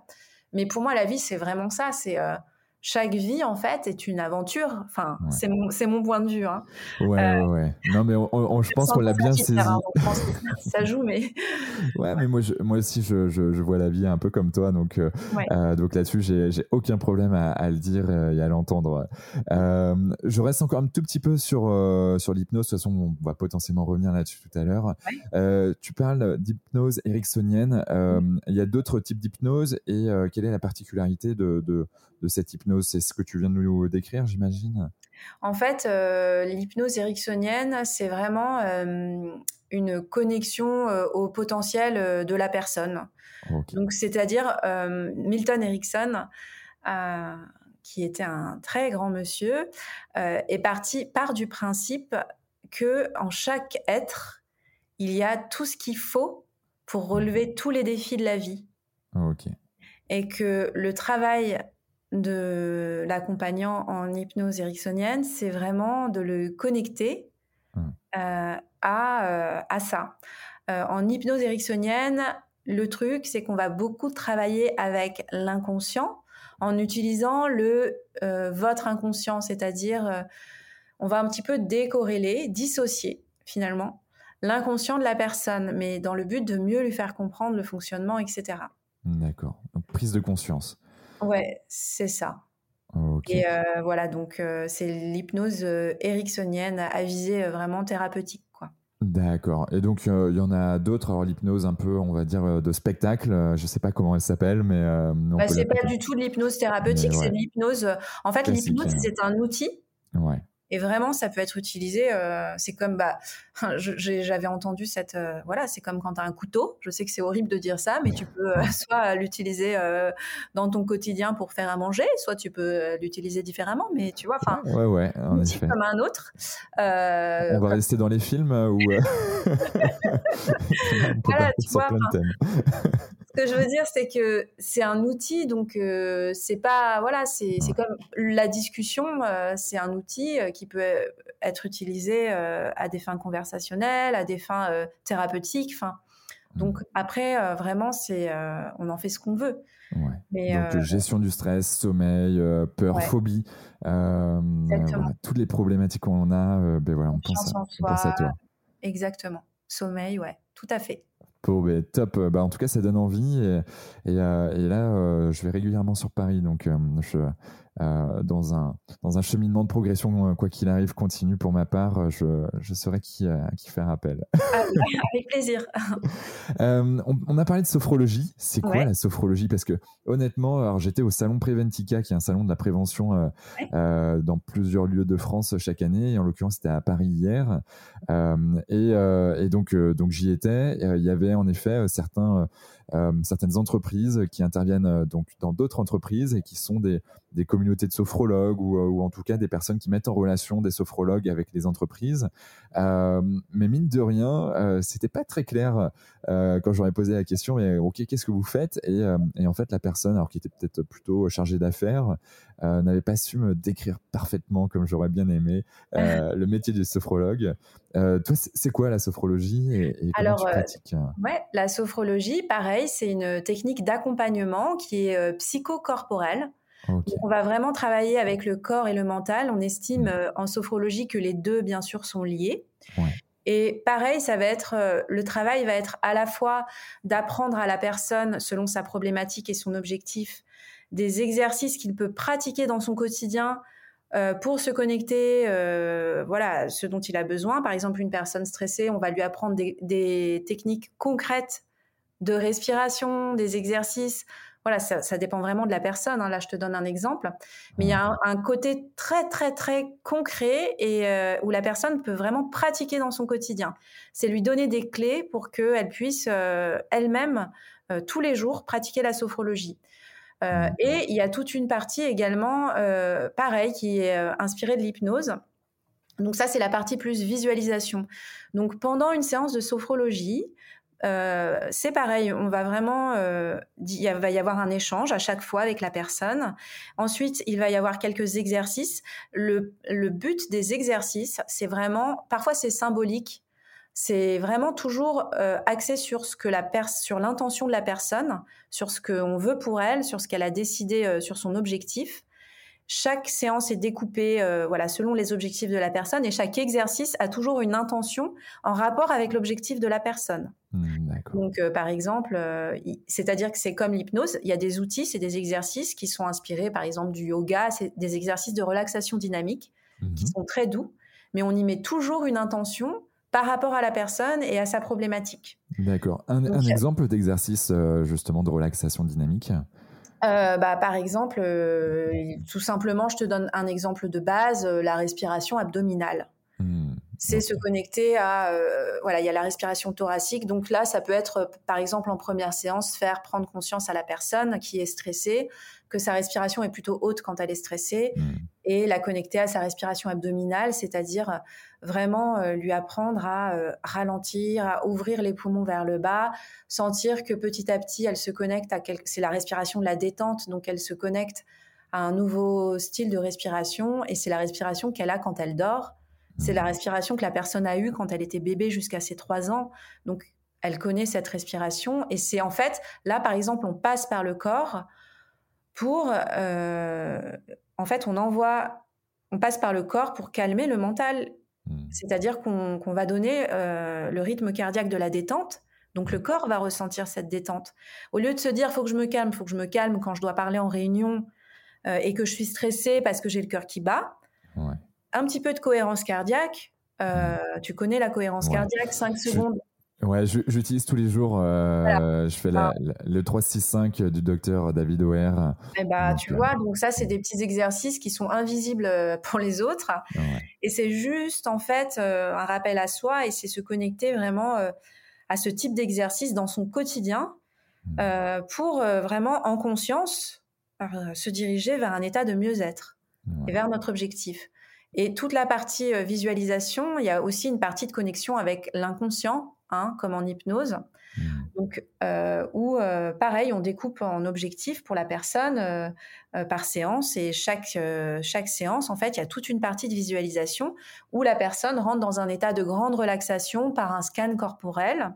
Mais pour moi, la vie, c'est vraiment ça. C'est euh, chaque vie, en fait, est une aventure. Enfin, c'est mon, mon, point de vue. Hein. Ouais, euh, ouais, Non, mais je pense qu'on l'a bien saisi. Hein, ça joue, mais. ouais, mais moi, moi aussi, je, je, vois la vie un peu comme toi. Donc, euh, euh, donc là-dessus, j'ai aucun problème à, le dire et à l'entendre. je reste encore un tout petit peu sur, sur l'hypnose. De toute façon, on va potentiellement revenir là-dessus tout à l'heure. tu parles d'hypnose ericksonienne. Il y a d'autres types d'hypnose et quelle est la particularité de, de de cette hypnose C'est ce que tu viens de nous décrire, j'imagine? En fait, euh, l'hypnose ericksonienne, c'est vraiment euh, une connexion euh, au potentiel de la personne. Donc, c'est-à-dire Milton Erickson, qui était un très grand monsieur, est parti part du principe que en chaque être, il y a tout ce qu'il faut pour relever tous les défis de la vie. Ok. Et que le travail de l'accompagnant en hypnose ericksonienne, c'est vraiment de le connecter mmh. à, à ça. en hypnose ericksonienne, le truc, c'est qu'on va beaucoup travailler avec l'inconscient en utilisant le votre inconscient, c'est-à-dire on va un petit peu décorréler, dissocier finalement l'inconscient de la personne, mais dans le but de mieux lui faire comprendre le fonctionnement, etc. D'accord. Donc prise de conscience. Ouais, c'est ça. Et euh, voilà, donc euh, c'est l'hypnose euh, ericksonienne à visée vraiment thérapeutique. quoi. D'accord. Et donc, il y en a d'autres. Alors, l'hypnose, un peu, on va dire, de spectacle. je ne sais pas comment elle s'appelle, mais. Bah, c'est pas du tout de l'hypnose thérapeutique, c'est de l'hypnose. En fait, l'hypnose, c'est un outil. Ouais. Et vraiment, ça peut être utilisé. C'est comme, bah, j'avais entendu cette, euh, voilà, c'est comme quand tu as un couteau. Je sais que c'est horrible de dire ça, mais tu peux euh, soit l'utiliser dans ton quotidien pour faire à manger, soit tu peux l'utiliser différemment. Mais tu vois, enfin, ouais, ouais, en effet. comme un autre. On va rester dans les films ou. voilà, tu vois. Ce que je veux dire, c'est que c'est un outil, donc euh, c'est pas voilà, c'est comme la discussion, euh, c'est un outil euh, qui peut être utilisé à des fins conversationnelles, à des fins thérapeutiques. Enfin, donc mmh. après, vraiment, c'est on en fait ce qu'on veut. Mais, donc gestion du stress, sommeil, peur, phobie, toutes les problématiques qu'on a, ben voilà, on pense, on pense à toi. Exactement. Sommeil, ouais, tout à fait. Bon, ben, top. Bah, en tout cas, ça donne envie. Et, et, euh, et là, euh, je vais régulièrement sur Paris. Donc, euh, je, euh, dans, un, dans un cheminement de progression, euh, quoi qu'il arrive, continue pour ma part, euh, je, je saurai qui, qui faire appel. Ah avec plaisir. on, a parlé de sophrologie. C'est quoi la sophrologie? Parce que honnêtement, alors j'étais au salon Preventica, qui est un salon de la prévention dans plusieurs lieux de France chaque année. Et en l'occurrence, c'était à Paris hier. et, et, donc, donc j'y étais. Il y avait en effet certains euh, certaines entreprises qui interviennent euh, donc dans d'autres entreprises et qui sont des, des communautés de sophrologues ou, euh, ou, en tout cas des personnes qui mettent en relation des sophrologues avec les entreprises. Euh, mais mine de rien, euh, c'était pas très clair euh, quand j'aurais posé la question. Mais ok, qu'est-ce que vous faites? Et, et, en fait, la personne, alors qui était peut-être plutôt chargée d'affaires, n'avait pas su me décrire parfaitement comme j'aurais bien aimé le métier du sophrologue. toi, c'est quoi la sophrologie et, et comment tu pratiques? Ouais, la sophrologie, pareil, c'est une technique d'accompagnement qui est psychocorporelle. On va vraiment travailler avec le corps et le mental. On estime mmh. euh, en sophrologie que les deux, bien sûr, sont liés. Et pareil, ça va être euh, le travail va être à la fois d'apprendre à la personne selon sa problématique et son objectif des exercices qu'il peut pratiquer dans son quotidien euh, pour se connecter, voilà, ce dont il a besoin. Par exemple, une personne stressée, on va lui apprendre des techniques concrètes de respiration, des exercices voilà, ça, dépend vraiment de la personne. Hein. Là, je te donne un exemple. Mais il y a un, côté très, très, très concret et euh, où la personne peut vraiment pratiquer dans son quotidien. C'est lui donner des clés pour qu'elle puisse euh, elle-même, euh, tous les jours, pratiquer la sophrologie. et il y a toute une partie également, pareil, qui est inspirée de l'hypnose. Donc ça, c'est la partie plus visualisation. Donc pendant une séance de sophrologie, euh, c'est pareil, on va vraiment, euh, il va y avoir un échange à chaque fois avec la personne. Ensuite, il va y avoir quelques exercices. Le, but des exercices, c'est vraiment, parfois c'est symbolique, c'est vraiment toujours euh, axé sur ce que la sur l'intention de la personne, sur ce qu'on veut pour elle, sur ce qu'elle a décidé, sur son objectif. Chaque séance est découpée euh, voilà, selon les objectifs de la personne et chaque exercice a toujours une intention en rapport avec l'objectif de la personne. Mmh, Donc, euh, par exemple, euh, c'est-à-dire que c'est comme l'hypnose, il y a des outils, c'est des exercices qui sont inspirés, par exemple, du yoga, c'est des exercices de relaxation dynamique qui mmh sont très doux, mais on y met toujours une intention par rapport à la personne et à sa problématique. D'accord. Un, un exemple d'exercice justement de relaxation dynamique? Euh, bah, par exemple, euh, tout simplement, je te donne un exemple de base, euh, la respiration abdominale. C'est se connecter à, voilà, il y a la respiration thoracique. Donc là, ça peut être, par exemple, en première séance, faire prendre conscience à la personne qui est stressée que sa respiration est plutôt haute quand elle est stressée mmh. et la connecter à sa respiration abdominale, c'est-à-dire euh, vraiment euh, lui apprendre à euh, ralentir, à ouvrir les poumons vers le bas, sentir que petit à petit elle se connecte à c'est la respiration de la détente, donc elle se connecte à un nouveau style de respiration et c'est la respiration qu'elle a quand elle dort. C'est la respiration que la personne a eue quand elle était bébé jusqu'à ses trois ans. Donc, elle connaît cette respiration et c'est en fait, là par exemple, on passe par le corps pour, euh, en fait, on envoie, on passe par le corps pour calmer le mental. Hmm. C'est-à-dire qu'on va donner euh, le rythme cardiaque de la détente. Donc le corps va ressentir cette détente. Au lieu de se dire faut que je me calme, faut que je me calme quand je dois parler en réunion euh, et que je suis stressée parce que j'ai le cœur qui bat. Un petit peu de cohérence cardiaque. Hmm. Tu connais la cohérence cardiaque, 5 secondes Ouais, j'utilise tous les jours. Euh, je fais la, ah. le 365 du docteur David O'Hare. Eh bah, tu vois, donc ça, c'est des petits exercices qui sont invisibles euh, pour les autres. Et c'est juste, en fait, euh, un rappel à soi et c'est se connecter vraiment à ce type d'exercice dans son quotidien mmh. pour vraiment, en conscience, se diriger vers un état de mieux-être et vers notre objectif. Et toute la partie visualisation, il y a aussi une partie de connexion avec l'inconscient Hein, comme en hypnose. Mmh. Donc, euh, où euh, pareil, on découpe en objectifs pour la personne euh, par séance et chaque, chaque séance, en fait, il y a toute une partie de visualisation où la personne rentre dans un état de grande relaxation par un scan corporel.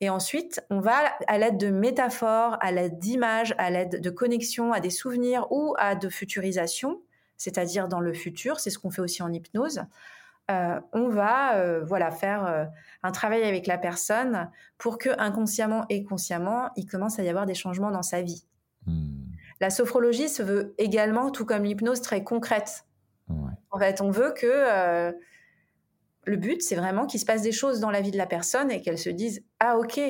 Et ensuite, on va à l'aide de métaphores, à l'aide d'images, à l'aide de connexions à des souvenirs ou à de futurisation, c'est-à-dire dans le futur, c'est ce qu'on fait aussi en hypnose. Euh, on va euh, voilà faire euh, un travail avec la personne pour que inconsciemment et consciemment, il commence à y avoir des changements dans sa vie. Hmm. La sophrologie se veut également, tout comme l'hypnose, très concrète. En fait, on veut que le but, c'est vraiment qu'il se passe des choses dans la vie de la personne et qu'elle se dise ah ok,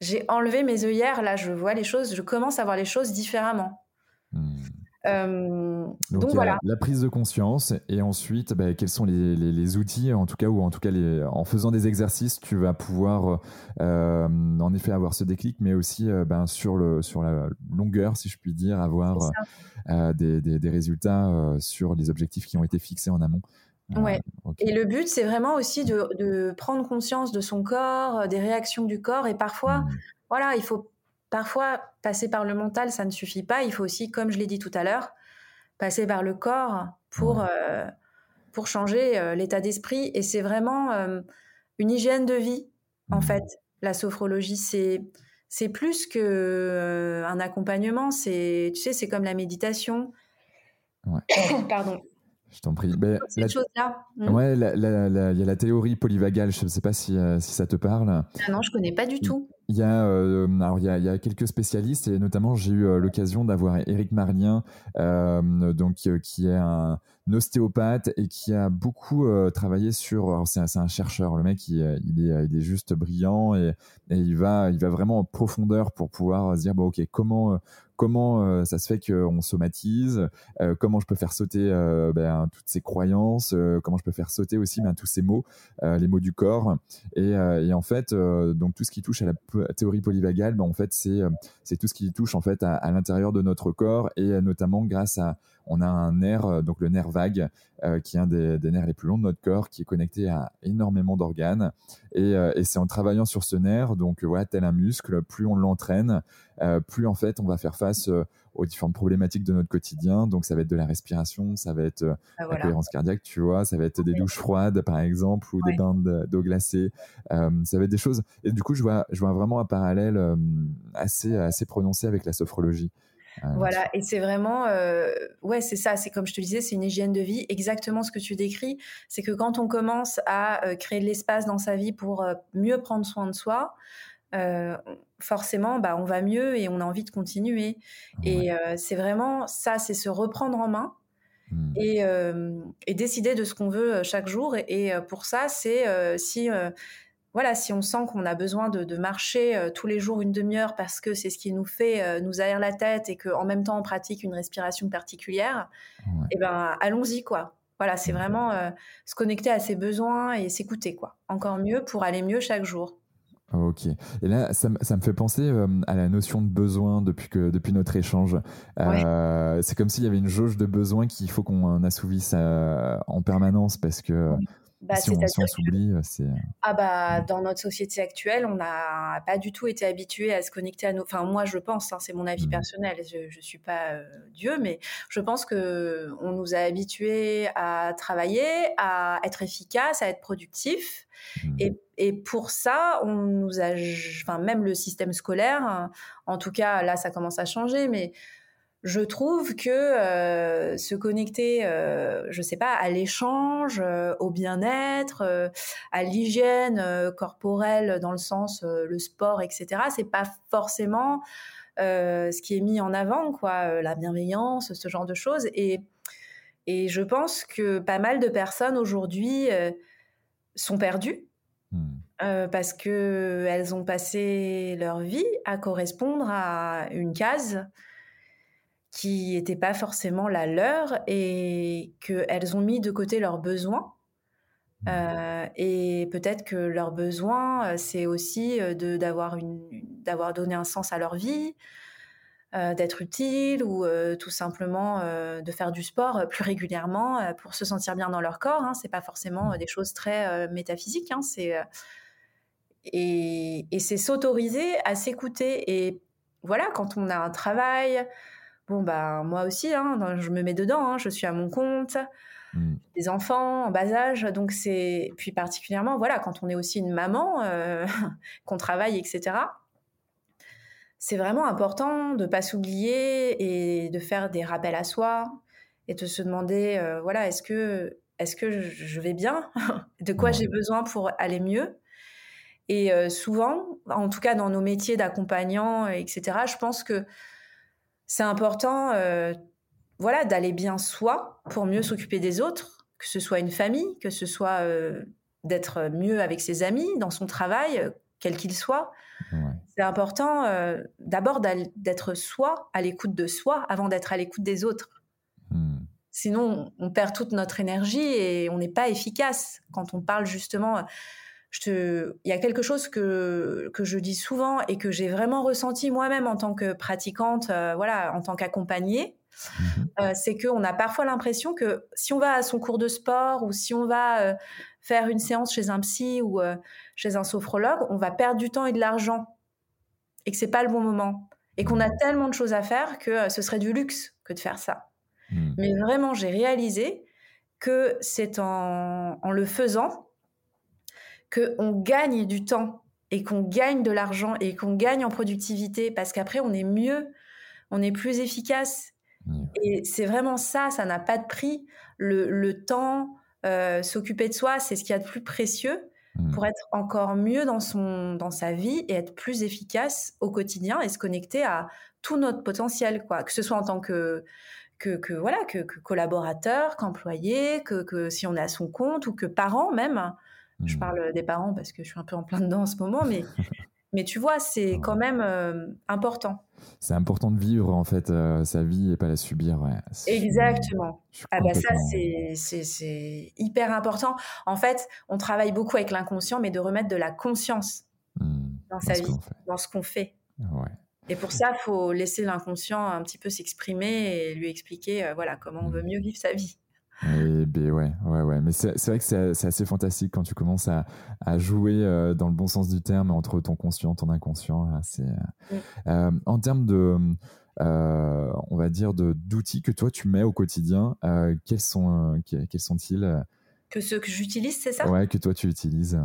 j'ai enlevé mes œillères, là je vois les choses, je commence à voir les choses différemment. Hmm. Euh, donc, voilà. La, prise de conscience et ensuite, bah, quels sont les, outils, en tout cas, ou en tout cas, les, en faisant des exercices, tu vas pouvoir euh, en effet avoir ce déclic, mais aussi euh, ben, sur, le, sur la longueur, si je puis dire, avoir des, des, résultats sur les objectifs qui ont été fixés en amont. Ouais. Et le but, c'est vraiment aussi de, de, prendre conscience de son corps, des réactions du corps, et parfois, mmh. voilà, il faut Parfois, passer par le mental, ça ne suffit pas. Il faut aussi, comme je l'ai dit tout à l'heure, passer par le corps pour, euh, pour changer euh, l'état d'esprit. Et c'est vraiment euh, une hygiène de vie, en mmh. fait. La sophrologie, c'est c'est plus que un accompagnement. C'est tu sais, c'est comme la méditation. Pardon. Je t'en prie. Ben, Cette chose-là. Hmm. Ouais, il y a la théorie polyvagale. Je ne sais pas si, euh, si, ça te parle. Ah non, je connais pas du tout. Il y a, euh, alors il y a, il y a quelques spécialistes et notamment j'ai eu euh, l'occasion d'avoir Éric Marlien, donc qui est un ostéopathe et qui a beaucoup travaillé sur. C'est un, un, chercheur. Le mec, il, il, est, il est juste brillant et, et, il va, il va vraiment en profondeur pour pouvoir se dire bon ok comment comment euh, ça se fait qu'on somatise, euh, comment je peux faire sauter euh, ben, toutes ces croyances, comment je peux faire sauter aussi ben, tous ces mots, les mots du corps. Et, en fait, donc tout ce qui touche à la théorie polyvagale, ben, en fait, c'est tout ce qui touche en fait à l'intérieur de notre corps et notamment grâce à on a un nerf, donc le nerf vague, qui est un des, des, nerfs les plus longs de notre corps, qui est connecté à énormément d'organes. Et, et c'est en travaillant sur ce nerf, donc voilà, tel un muscle, plus on l'entraîne, euh, plus en fait on va faire face euh, aux différentes problématiques de notre quotidien. Donc ça va être de la respiration, ça va être euh, ah, la cohérence cardiaque, tu vois, ça va être des douches froides par exemple ou des bains d'eau glacée. ça va être des choses. Et du coup, je vois, je vois vraiment un parallèle assez, assez prononcé avec la sophrologie. Voilà, et c'est vraiment, ouais, c'est ça, c'est comme je te disais, c'est une hygiène de vie, exactement ce que tu décris. C'est que quand on commence à créer de l'espace dans sa vie pour mieux prendre soin de soi, euh, forcément, bah, on va mieux et on a envie de continuer. Et euh, c'est vraiment ça, c'est se reprendre en main mmh. euh, et, décider de ce qu'on veut chaque jour. Et, pour ça, c'est si voilà, si on sent qu'on a besoin de, marcher tous les jours une demi-heure parce que c'est ce qui nous fait nous aère la tête et qu'en même temps on pratique une respiration particulière, eh ben allons-y quoi. Voilà, c'est vraiment se connecter à ses besoins et s'écouter quoi. Encore mieux pour aller mieux chaque jour. Ok. Et là, ça, me fait penser euh, à la notion de besoin depuis, que, depuis notre échange. Euh, c'est comme s'il y avait une jauge de besoin qu'il faut qu'on assouvisse euh, en permanence parce que Bah, si, on, s'oublie, c'est. Ah bah dans notre société actuelle, on n'a pas du tout été habitué à se connecter à nos. Enfin moi je pense, hein, c'est mon avis mmh. personnel. Je, ne suis pas Dieu, mais je pense que on nous a habitués à travailler, à être efficace, à être productif. Mmh. Et, et, pour ça, on nous a, enfin même le système scolaire, en tout cas là ça commence à changer, mais je trouve que euh, se connecter, euh, je sais pas, à l'échange, euh, au bien-être, euh, à l'hygiène corporelle dans le sens le sport, etc. C'est pas forcément ce qui est mis en avant, quoi, la bienveillance, ce genre de choses. Et et je pense que pas mal de personnes aujourd'hui sont perdues. Mmh. parce que elles ont passé leur vie à correspondre à une case qui n'était pas forcément la leur et qu'elles ont mis de côté leurs besoins. Mmh. Euh, et peut-être que leurs besoins, euh, c'est aussi euh, d'avoir d'avoir donné un sens à leur vie, d'être utile ou tout simplement de faire du sport plus régulièrement pour se sentir bien dans leur corps. Hein. C'est pas forcément mmh. des choses très métaphysiques. Hein. C'est et, et c'est s'autoriser à s'écouter. Et voilà, quand on a un travail, Bon, bah, moi aussi, hein, je me mets dedans, hein, je suis à mon compte, mmh. des enfants en bas âge, donc c'est. Puis particulièrement, voilà, quand on est aussi une maman, euh, qu'on travaille, etc., c'est vraiment important de ne pas s'oublier et de faire des rappels à soi et de se demander, euh, voilà, est-ce que, est que je vais bien? De quoi j'ai besoin pour aller mieux? Et euh, souvent, en tout cas dans nos métiers d'accompagnant, etc., je pense que c'est important euh, voilà, d'aller bien soi pour mieux s'occuper des autres, que ce soit une famille, que ce soit euh, d'être mieux avec ses amis, dans son travail, euh, quel qu'il soit. C'est important d'abord d'être soi, à l'écoute de soi, avant d'être à l'écoute des autres. Hmm. Sinon, on perd toute notre énergie et on n'est pas efficace quand on parle justement il y a quelque chose que, que je dis souvent et que j'ai vraiment ressenti moi-même en tant que pratiquante, euh, voilà, en tant qu'accompagnée. Mhm. Euh, c'est qu'on a parfois l'impression que si on va à son cours de sport ou si on va euh, faire une séance chez un psy ou chez un sophrologue, on va perdre du temps et de l'argent et que c'est pas le bon moment et qu'on a tellement de choses à faire que ce serait du luxe que de faire ça. Mhm. Mais vraiment, j'ai réalisé que c'est en, en le faisant qu'on gagne du temps et qu'on gagne de l'argent et qu'on gagne en productivité parce qu'après on est mieux, on est plus efficace. Mmh. Et c'est vraiment ça, ça n'a pas de prix. Le, temps, euh, s'occuper de soi, c'est ce qu'il y a de plus précieux mmh. pour être encore mieux dans, son, dans sa vie et être plus efficace au quotidien et se connecter à tout notre potentiel, quoi. Que ce soit en tant que, que, voilà, que, collaborateur, qu'employé, que, que si on est à son compte ou que parent même. Je mmh. parle des parents parce que je suis un peu en plein dedans en ce moment, mais, mais tu vois, c'est quand même euh, important. C'est important de vivre en fait euh, sa vie et pas la subir. Ouais. Exactement. Ah bah ça, c'est hyper important. En fait, on travaille beaucoup avec l'inconscient, mais de remettre de la conscience mmh. dans, sa vie, dans ce qu'on fait. Ouais. Et pour ça, il faut laisser l'inconscient un petit peu s'exprimer et lui expliquer euh, voilà, comment on veut mmh. mieux vivre sa vie. Et ben ouais, ouais, ouais. Mais c'est vrai que c'est assez fantastique quand tu commences à, à jouer euh, dans le bon sens du terme entre ton conscient, ton inconscient. Mm. euh, en termes de, euh, on va dire, d'outils que toi tu mets au quotidien. quels sont, quels sont-ils Que ceux que j'utilise, c'est ça? Ouais, que toi tu utilises.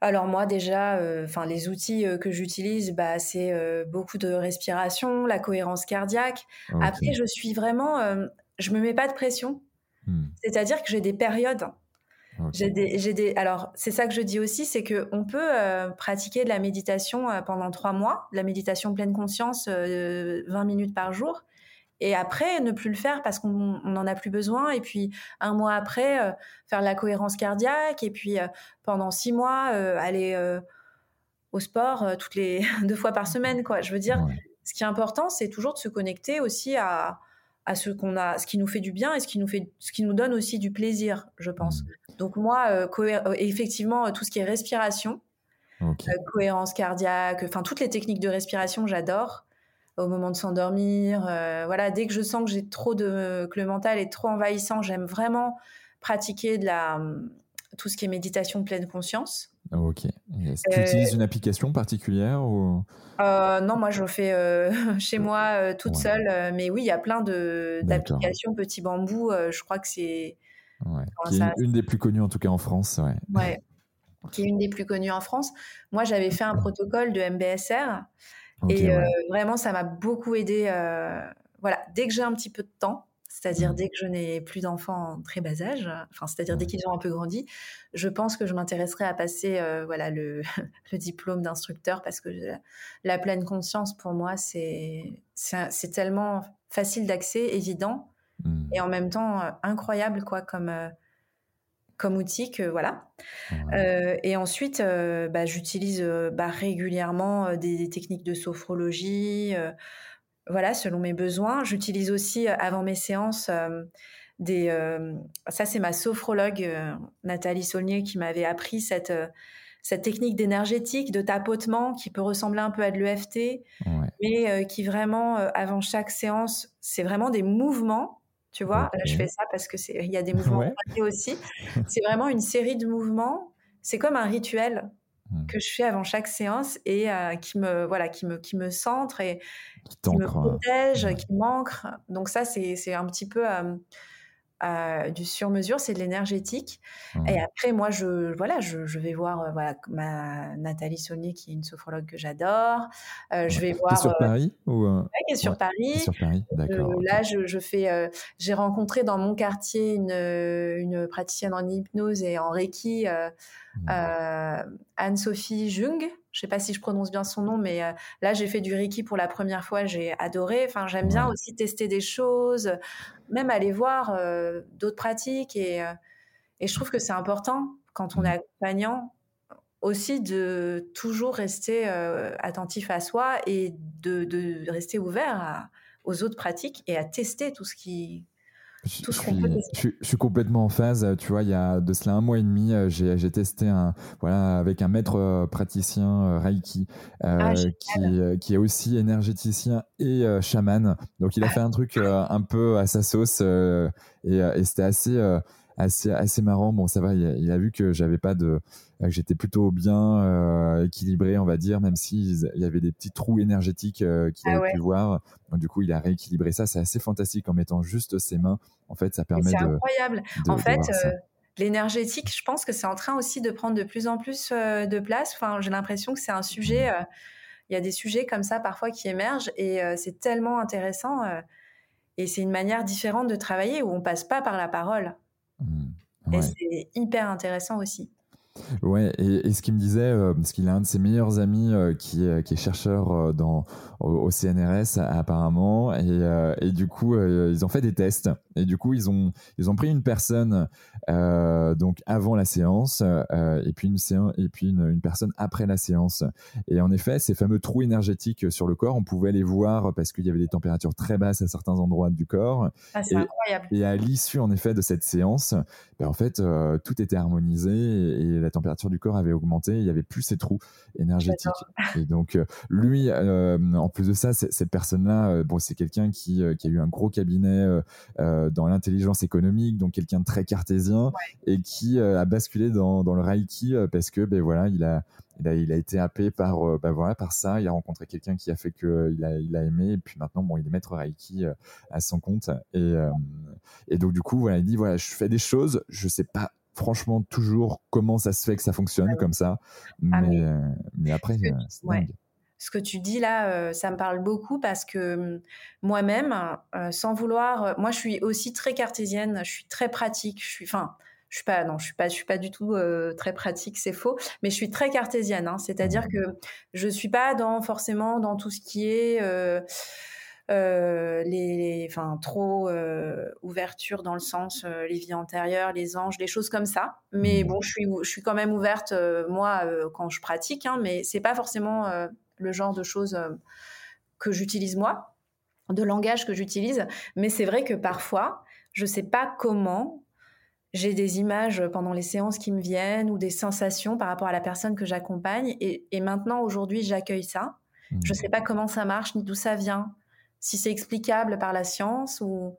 Alors moi déjà, enfin les outils que j'utilise, bah, c'est beaucoup de respiration, la cohérence cardiaque. Après, je suis vraiment, je me mets pas de pression. Hmm. C'est-à-dire que j'ai des périodes. J'ai des, alors, c'est ça que je dis aussi, c'est qu'on peut euh, pratiquer de la méditation euh, pendant trois mois, de la méditation pleine conscience, 20 euh, minutes par jour, et après ne plus le faire parce qu'on n'en a plus besoin, et puis un mois après, faire la cohérence cardiaque, et puis pendant six mois, aller au sport toutes les deux fois par semaine, quoi. Je veux dire, ce qui est important, c'est toujours de se connecter aussi à, à ce qu'on a, ce qui nous fait du bien et ce qui nous fait, ce qui nous donne aussi du plaisir, je pense. Donc moi, euh, euh, effectivement, euh, tout ce qui est respiration, cohérence cardiaque, enfin toutes les techniques de respiration, j'adore. Au moment de s'endormir, voilà, dès que je sens que j'ai trop de, que le mental est trop envahissant, j'aime vraiment pratiquer de la, tout ce qui est méditation de pleine conscience. Ok. Est-ce que tu utilises une application particulière ou... non, moi je le fais chez moi toute seule. mais oui, il y a plein d'applications Petit Bambou. je crois que c'est. Qui est une des plus connues en tout cas en France. Ouais. ouais. Qui est une des plus connues en France. Moi, j'avais fait un protocole de MBSR. et vraiment, ça m'a beaucoup aidé. voilà, dès que j'ai un petit peu de temps, c'est-à-dire mmh. dès que je n'ai plus d'enfants en très bas âge, enfin c'est-à-dire dès qu'ils ont un peu grandi, je pense que je m'intéresserai à passer euh, voilà le, diplôme d'instructeur parce que la, pleine conscience pour moi c'est c'est tellement facile d'accès, évident mmh. et en même temps euh, incroyable quoi comme euh, comme outil que voilà. et ensuite, bah, j'utilise bah, régulièrement des, des, techniques de sophrologie voilà, selon mes besoins. J'utilise aussi euh, avant mes séances euh, des. Euh, ça, c'est ma sophrologue Nathalie Saulnier qui m'avait appris cette cette technique d'énergétique, de tapotement qui peut ressembler un peu à de l'EFT, mais qui vraiment, avant chaque séance, c'est vraiment des mouvements. Tu vois, là je fais ça parce que c'est il y a des mouvements aussi. C'est vraiment une série de mouvements. C'est comme un rituel Mmh. que je fais avant chaque séance et euh, qui me voilà qui me qui me centre et qui, me protège, qui m'ancre. Donc ça c'est un petit peu euh, euh, du sur-mesure, c'est de l'énergétique. Et mmh. après, moi, je, voilà, je, je vais voir euh, voilà, ma Nathalie Saunier, qui est une sophrologue que j'adore. Euh, je vais voir. sur Paris ou qui est sur Paris. Sur Paris, d'accord. Là, je, je fais. J'ai rencontré dans mon quartier une, une praticienne en hypnose et en reiki, mmh. Anne-Sophie Jung. Je sais pas si je prononce bien son nom, mais là, j'ai fait du reiki pour la première fois. J'ai adoré. Enfin, j'aime bien aussi tester des choses même aller voir euh, d'autres pratiques. Et, euh, et je trouve que c'est important quand on est mmh. accompagnant aussi de toujours rester euh, attentif à soi et de, de rester ouvert aux autres pratiques et à tester tout ce qui, je, suis, je, suis, complètement en phase. Tu vois, il y a de cela un mois et demi, euh, j'ai testé un, voilà, avec un maître euh, praticien euh, Reiki ah, qui, qui, est aussi énergéticien et chaman. Donc, il a fait un truc un peu à sa sauce et, et c'était assez assez assez marrant. Bon, ça va, il a, vu que j'avais pas de que j'étais plutôt bien euh, équilibré, on va dire, même s'il y avait des petits trous énergétiques euh, qu'il ah avait pu voir. Donc, du coup, il a rééquilibré ça. C'est assez fantastique en mettant juste ses mains. En fait, ça permet de. C'est incroyable. en fait. Euh, l'énergétique, je pense que c'est en train aussi de prendre de plus en plus de place. Enfin, j'ai l'impression que c'est un sujet. Mmh. il y a des sujets comme ça parfois qui émergent et c'est tellement intéressant. et c'est une manière différente de travailler où on passe pas par la parole. Mmh. Et c'est hyper intéressant aussi. Ouais, et, ce qu'il me disait, euh, parce qu'il a un de ses meilleurs amis euh, qui, est, qui est chercheur euh, dans, au, CNRS apparemment, et, et du coup, ils ont fait des tests, et du coup, ils ont, ils ont pris une personne donc avant la séance, et puis, une, séance, et puis une, une, personne après la séance. Et en effet, ces fameux trous énergétiques sur le corps, on pouvait les voir parce qu'il y avait des températures très basses à certains endroits du corps. Ah, c'est incroyable. Et à l'issue, en effet, de cette séance, ben, en fait, tout était harmonisé et, la température du corps avait augmenté, il y avait plus ces trous énergétiques. Et donc euh, lui, euh, en plus de ça, cette personne-là, euh, bon, c'est quelqu'un qui, qui, a eu un gros cabinet dans l'intelligence économique, donc quelqu'un de très cartésien et qui a basculé dans, dans le Reiki parce que ben voilà, il a il a, il a, été happé par, ben voilà, par ça. Il a rencontré quelqu'un qui a fait que il a, il a aimé. Et puis maintenant, bon, il est maître Reiki à son compte. Et, et donc, du coup, voilà, il dit voilà, je fais des choses, je sais pas franchement toujours comment ça se fait que ça fonctionne comme ça. Ah, mais, euh, mais, après, ce que, euh, ce que tu dis là, euh, ça me parle beaucoup parce que hum, moi-même, sans vouloir, moi je suis aussi très cartésienne, je suis très pratique, je suis, enfin, je suis pas, non, je suis pas, je suis pas du tout très pratique, c'est faux, mais je suis très cartésienne, hein, c'est-à-dire mmh. que je suis pas dans forcément dans tout ce qui est euh, les, enfin trop euh, ouverture dans le sens euh, les vies antérieures, les anges, des choses comme ça. Mais mmh. bon, je suis, je suis quand même ouverte moi quand je pratique, hein, mais c'est pas forcément le genre de choses que j'utilise moi, de langage que j'utilise. Mais c'est vrai que parfois, je sais pas comment j'ai des images pendant les séances qui me viennent ou des sensations par rapport à la personne que j'accompagne. Et, et, maintenant, aujourd'hui, j'accueille ça. Je ne mmh. sais pas comment ça marche ni d'où ça vient si c'est explicable par la science ou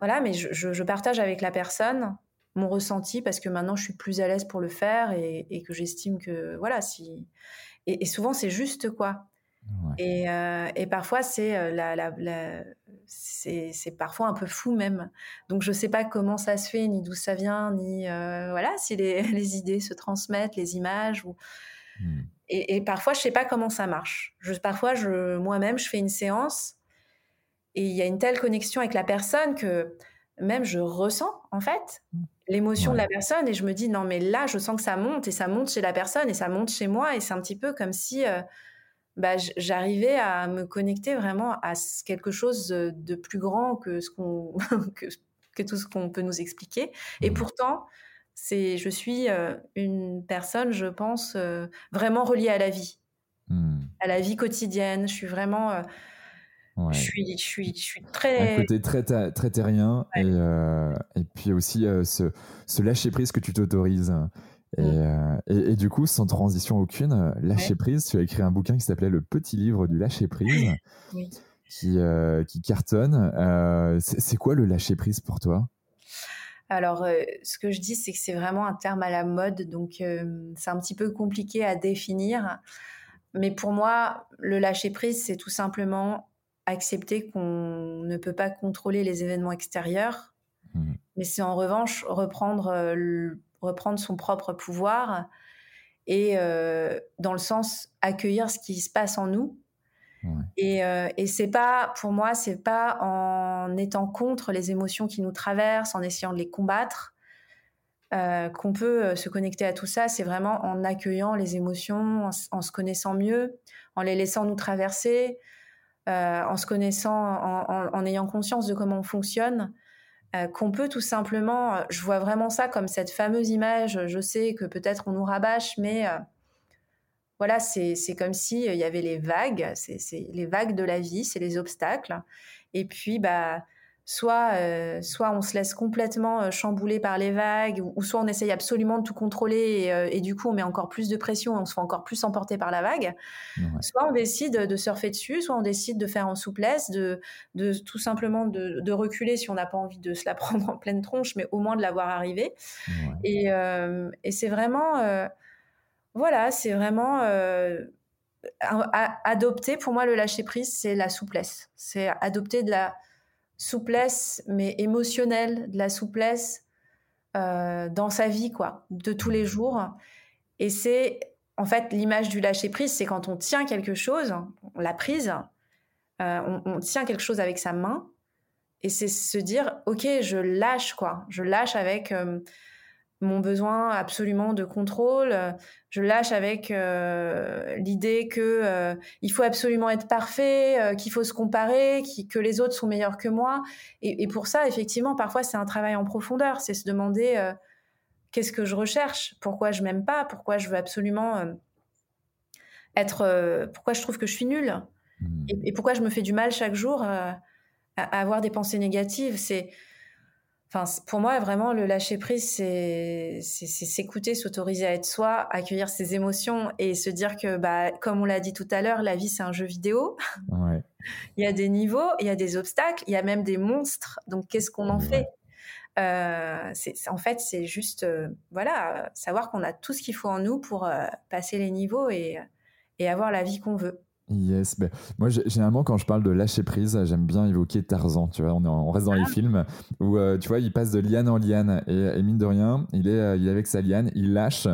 voilà, mais je, partage avec la personne mon ressenti parce que maintenant je suis plus à l'aise pour le faire et, que j'estime que voilà si et, souvent c'est juste quoi. Et, et, parfois c'est la, la, c'est parfois un peu fou même. Donc je sais pas comment ça se fait ni d'où ça vient ni voilà si les, les, idées se transmettent les images ou mmh. et, parfois je sais pas comment ça marche. Je, parfois je moi-même je fais une séance et il y a une telle connexion avec la personne que même je ressens en fait mmh. l'émotion de la personne et je me dis non mais là je sens que ça monte et ça monte chez la personne et ça monte chez moi et c'est un petit peu comme si euh, bah, j'arrivais à me connecter vraiment à quelque chose de plus grand que ce qu'on que, tout ce qu'on peut nous expliquer et mmh. pourtant c'est je suis euh, une personne je pense euh, vraiment reliée à la vie mmh. à la vie quotidienne je suis vraiment je, suis, je, suis, je suis très. Un côté très, très terrien et, euh, et puis aussi euh, ce, ce lâcher-prise que tu t'autorises. Et, mm. euh, et, et, du coup, sans transition aucune, lâcher prise, tu as écrit un bouquin qui s'appelait Le petit livre du lâcher prise, qui, qui cartonne. c'est quoi le lâcher prise pour toi? Alors, ce que je dis, c'est que c'est vraiment un terme à la mode, donc c'est un petit peu compliqué à définir. Mais pour moi, le lâcher prise, c'est tout simplement accepter qu'on ne peut pas contrôler les événements extérieurs, mmh. mais c'est en revanche reprendre, euh, reprendre son propre pouvoir et euh, dans le sens accueillir ce qui se passe en nous. Et, euh, et c'est pas, pour moi, c'est pas en étant contre les émotions qui nous traversent, en essayant de les combattre, qu'on peut se connecter à tout ça. C'est vraiment en accueillant les émotions, en, se connaissant mieux, en les laissant nous traverser, euh, en se connaissant, en, ayant conscience de comment on fonctionne, euh, qu'on peut tout simplement, euh, je vois vraiment ça comme cette fameuse image, je sais que peut-être on nous rabâche, mais voilà, c'est comme si il y avait les vagues, c'est les vagues de la vie, c'est les obstacles, et puis bah soit, euh, soit on se laisse complètement euh, chambouler par les vagues, ou, soit on essaye absolument de tout contrôler euh, et, du coup on met encore plus de pression et on se fait encore plus emporter par la vague. Soit on décide de surfer dessus, soit on décide de faire en souplesse, de, de tout simplement de, reculer si on n'a pas envie de se la prendre en pleine tronche, mais au moins de l'avoir arrivé. Et, et c'est vraiment, voilà, c'est vraiment adopter, pour moi le lâcher prise, c'est la souplesse. C'est adopter de la souplesse, mais émotionnelle, de la souplesse euh, dans sa vie, quoi, de tous les jours. Et c'est, en fait, l'image du lâcher prise, c'est quand on tient quelque chose, on l'a prise, euh, on, tient quelque chose avec sa main, et c'est se dire, ok, je lâche, quoi, je lâche avec euh, mon besoin absolument de contrôle. Je lâche avec euh, l'idée que euh, il faut absolument être parfait, euh, qu'il faut se comparer, que les autres sont meilleurs que moi. Et, pour ça, effectivement, parfois c'est un travail en profondeur. C'est se demander qu'est-ce que je recherche, pourquoi je m'aime pas, pourquoi je veux absolument être, pourquoi je trouve que je suis nulle, mmh. et, pourquoi je me fais du mal chaque jour à, à avoir des pensées négatives? C'est Enfin, pour moi, vraiment, le lâcher prise, c'est s'écouter, s'autoriser à être soi, accueillir ses émotions et se dire que, bah, comme on l'a dit tout à l'heure, la vie, c'est un jeu vidéo. il y a des niveaux, il y a des obstacles, il y a même des monstres. Donc, qu'est-ce qu'on en fait? Euh, En fait, c'est juste, euh, voilà, savoir qu'on a tout ce qu'il faut en nous pour euh, passer les niveaux et, et avoir la vie qu'on veut. Yes, ben, moi généralement quand je parle de lâcher prise, j'aime bien évoquer Tarzan, tu vois, on, on reste dans les ah. films où euh, tu vois, il passe de liane en liane et, mine de rien, il est, euh, il est avec sa liane, il lâche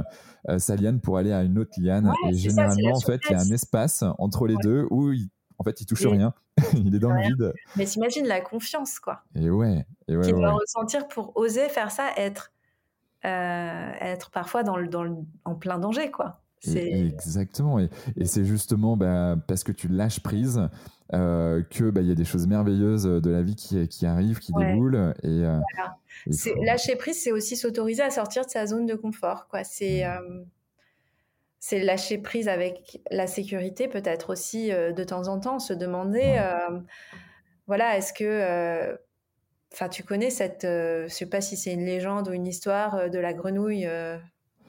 euh, sa liane pour aller à une autre liane et généralement en fait il y a un espace entre les deux où il, en fait il touche rien, il est dans le vide. Mais t'imagines la confiance quoi. Et ouais, et ouais, qu'il doit ressentir pour oser faire ça, être être parfois dans le, dans le, en plein danger quoi. Exactement. Et, c'est justement bah, parce que tu lâches prise euh, que bah, il y a des choses merveilleuses de la vie qui, qui arrivent, qui déboulent. Et, euh, Lâcher prise, c'est aussi s'autoriser à sortir de sa zone de confort. Quoi. C'est, mmh. euh, c'est lâcher prise avec la sécurité, peut-être aussi de temps en temps, se demander, voilà, est-ce que... Enfin, tu connais cette... je sais pas si c'est une légende ou une histoire de la grenouille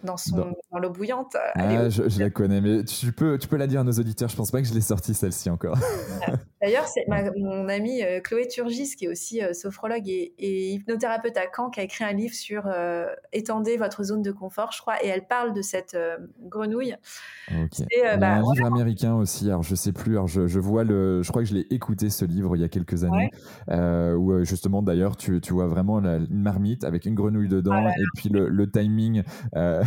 dans, son, dans... l'eau bouillante. Ah, je, la connais, mais tu peux, tu peux la dire à nos auditeurs. Je pense pas que je l'ai sortie celle-ci encore. D'ailleurs, c'est mon amie euh, Chloé Turgis, qui est aussi euh, sophrologue et, hypnothérapeute à Caen, qui a écrit un livre sur euh, étendez votre zone de confort, je crois, et elle parle de cette grenouille. Okay. Il y a bah, un livre américain aussi. Alors je sais plus. Alors je, je, vois le. Je crois que je l'ai écouté ce livre il y a quelques années, où justement d'ailleurs tu, tu, vois vraiment la, une marmite avec une grenouille dedans ah et puis le, le timing.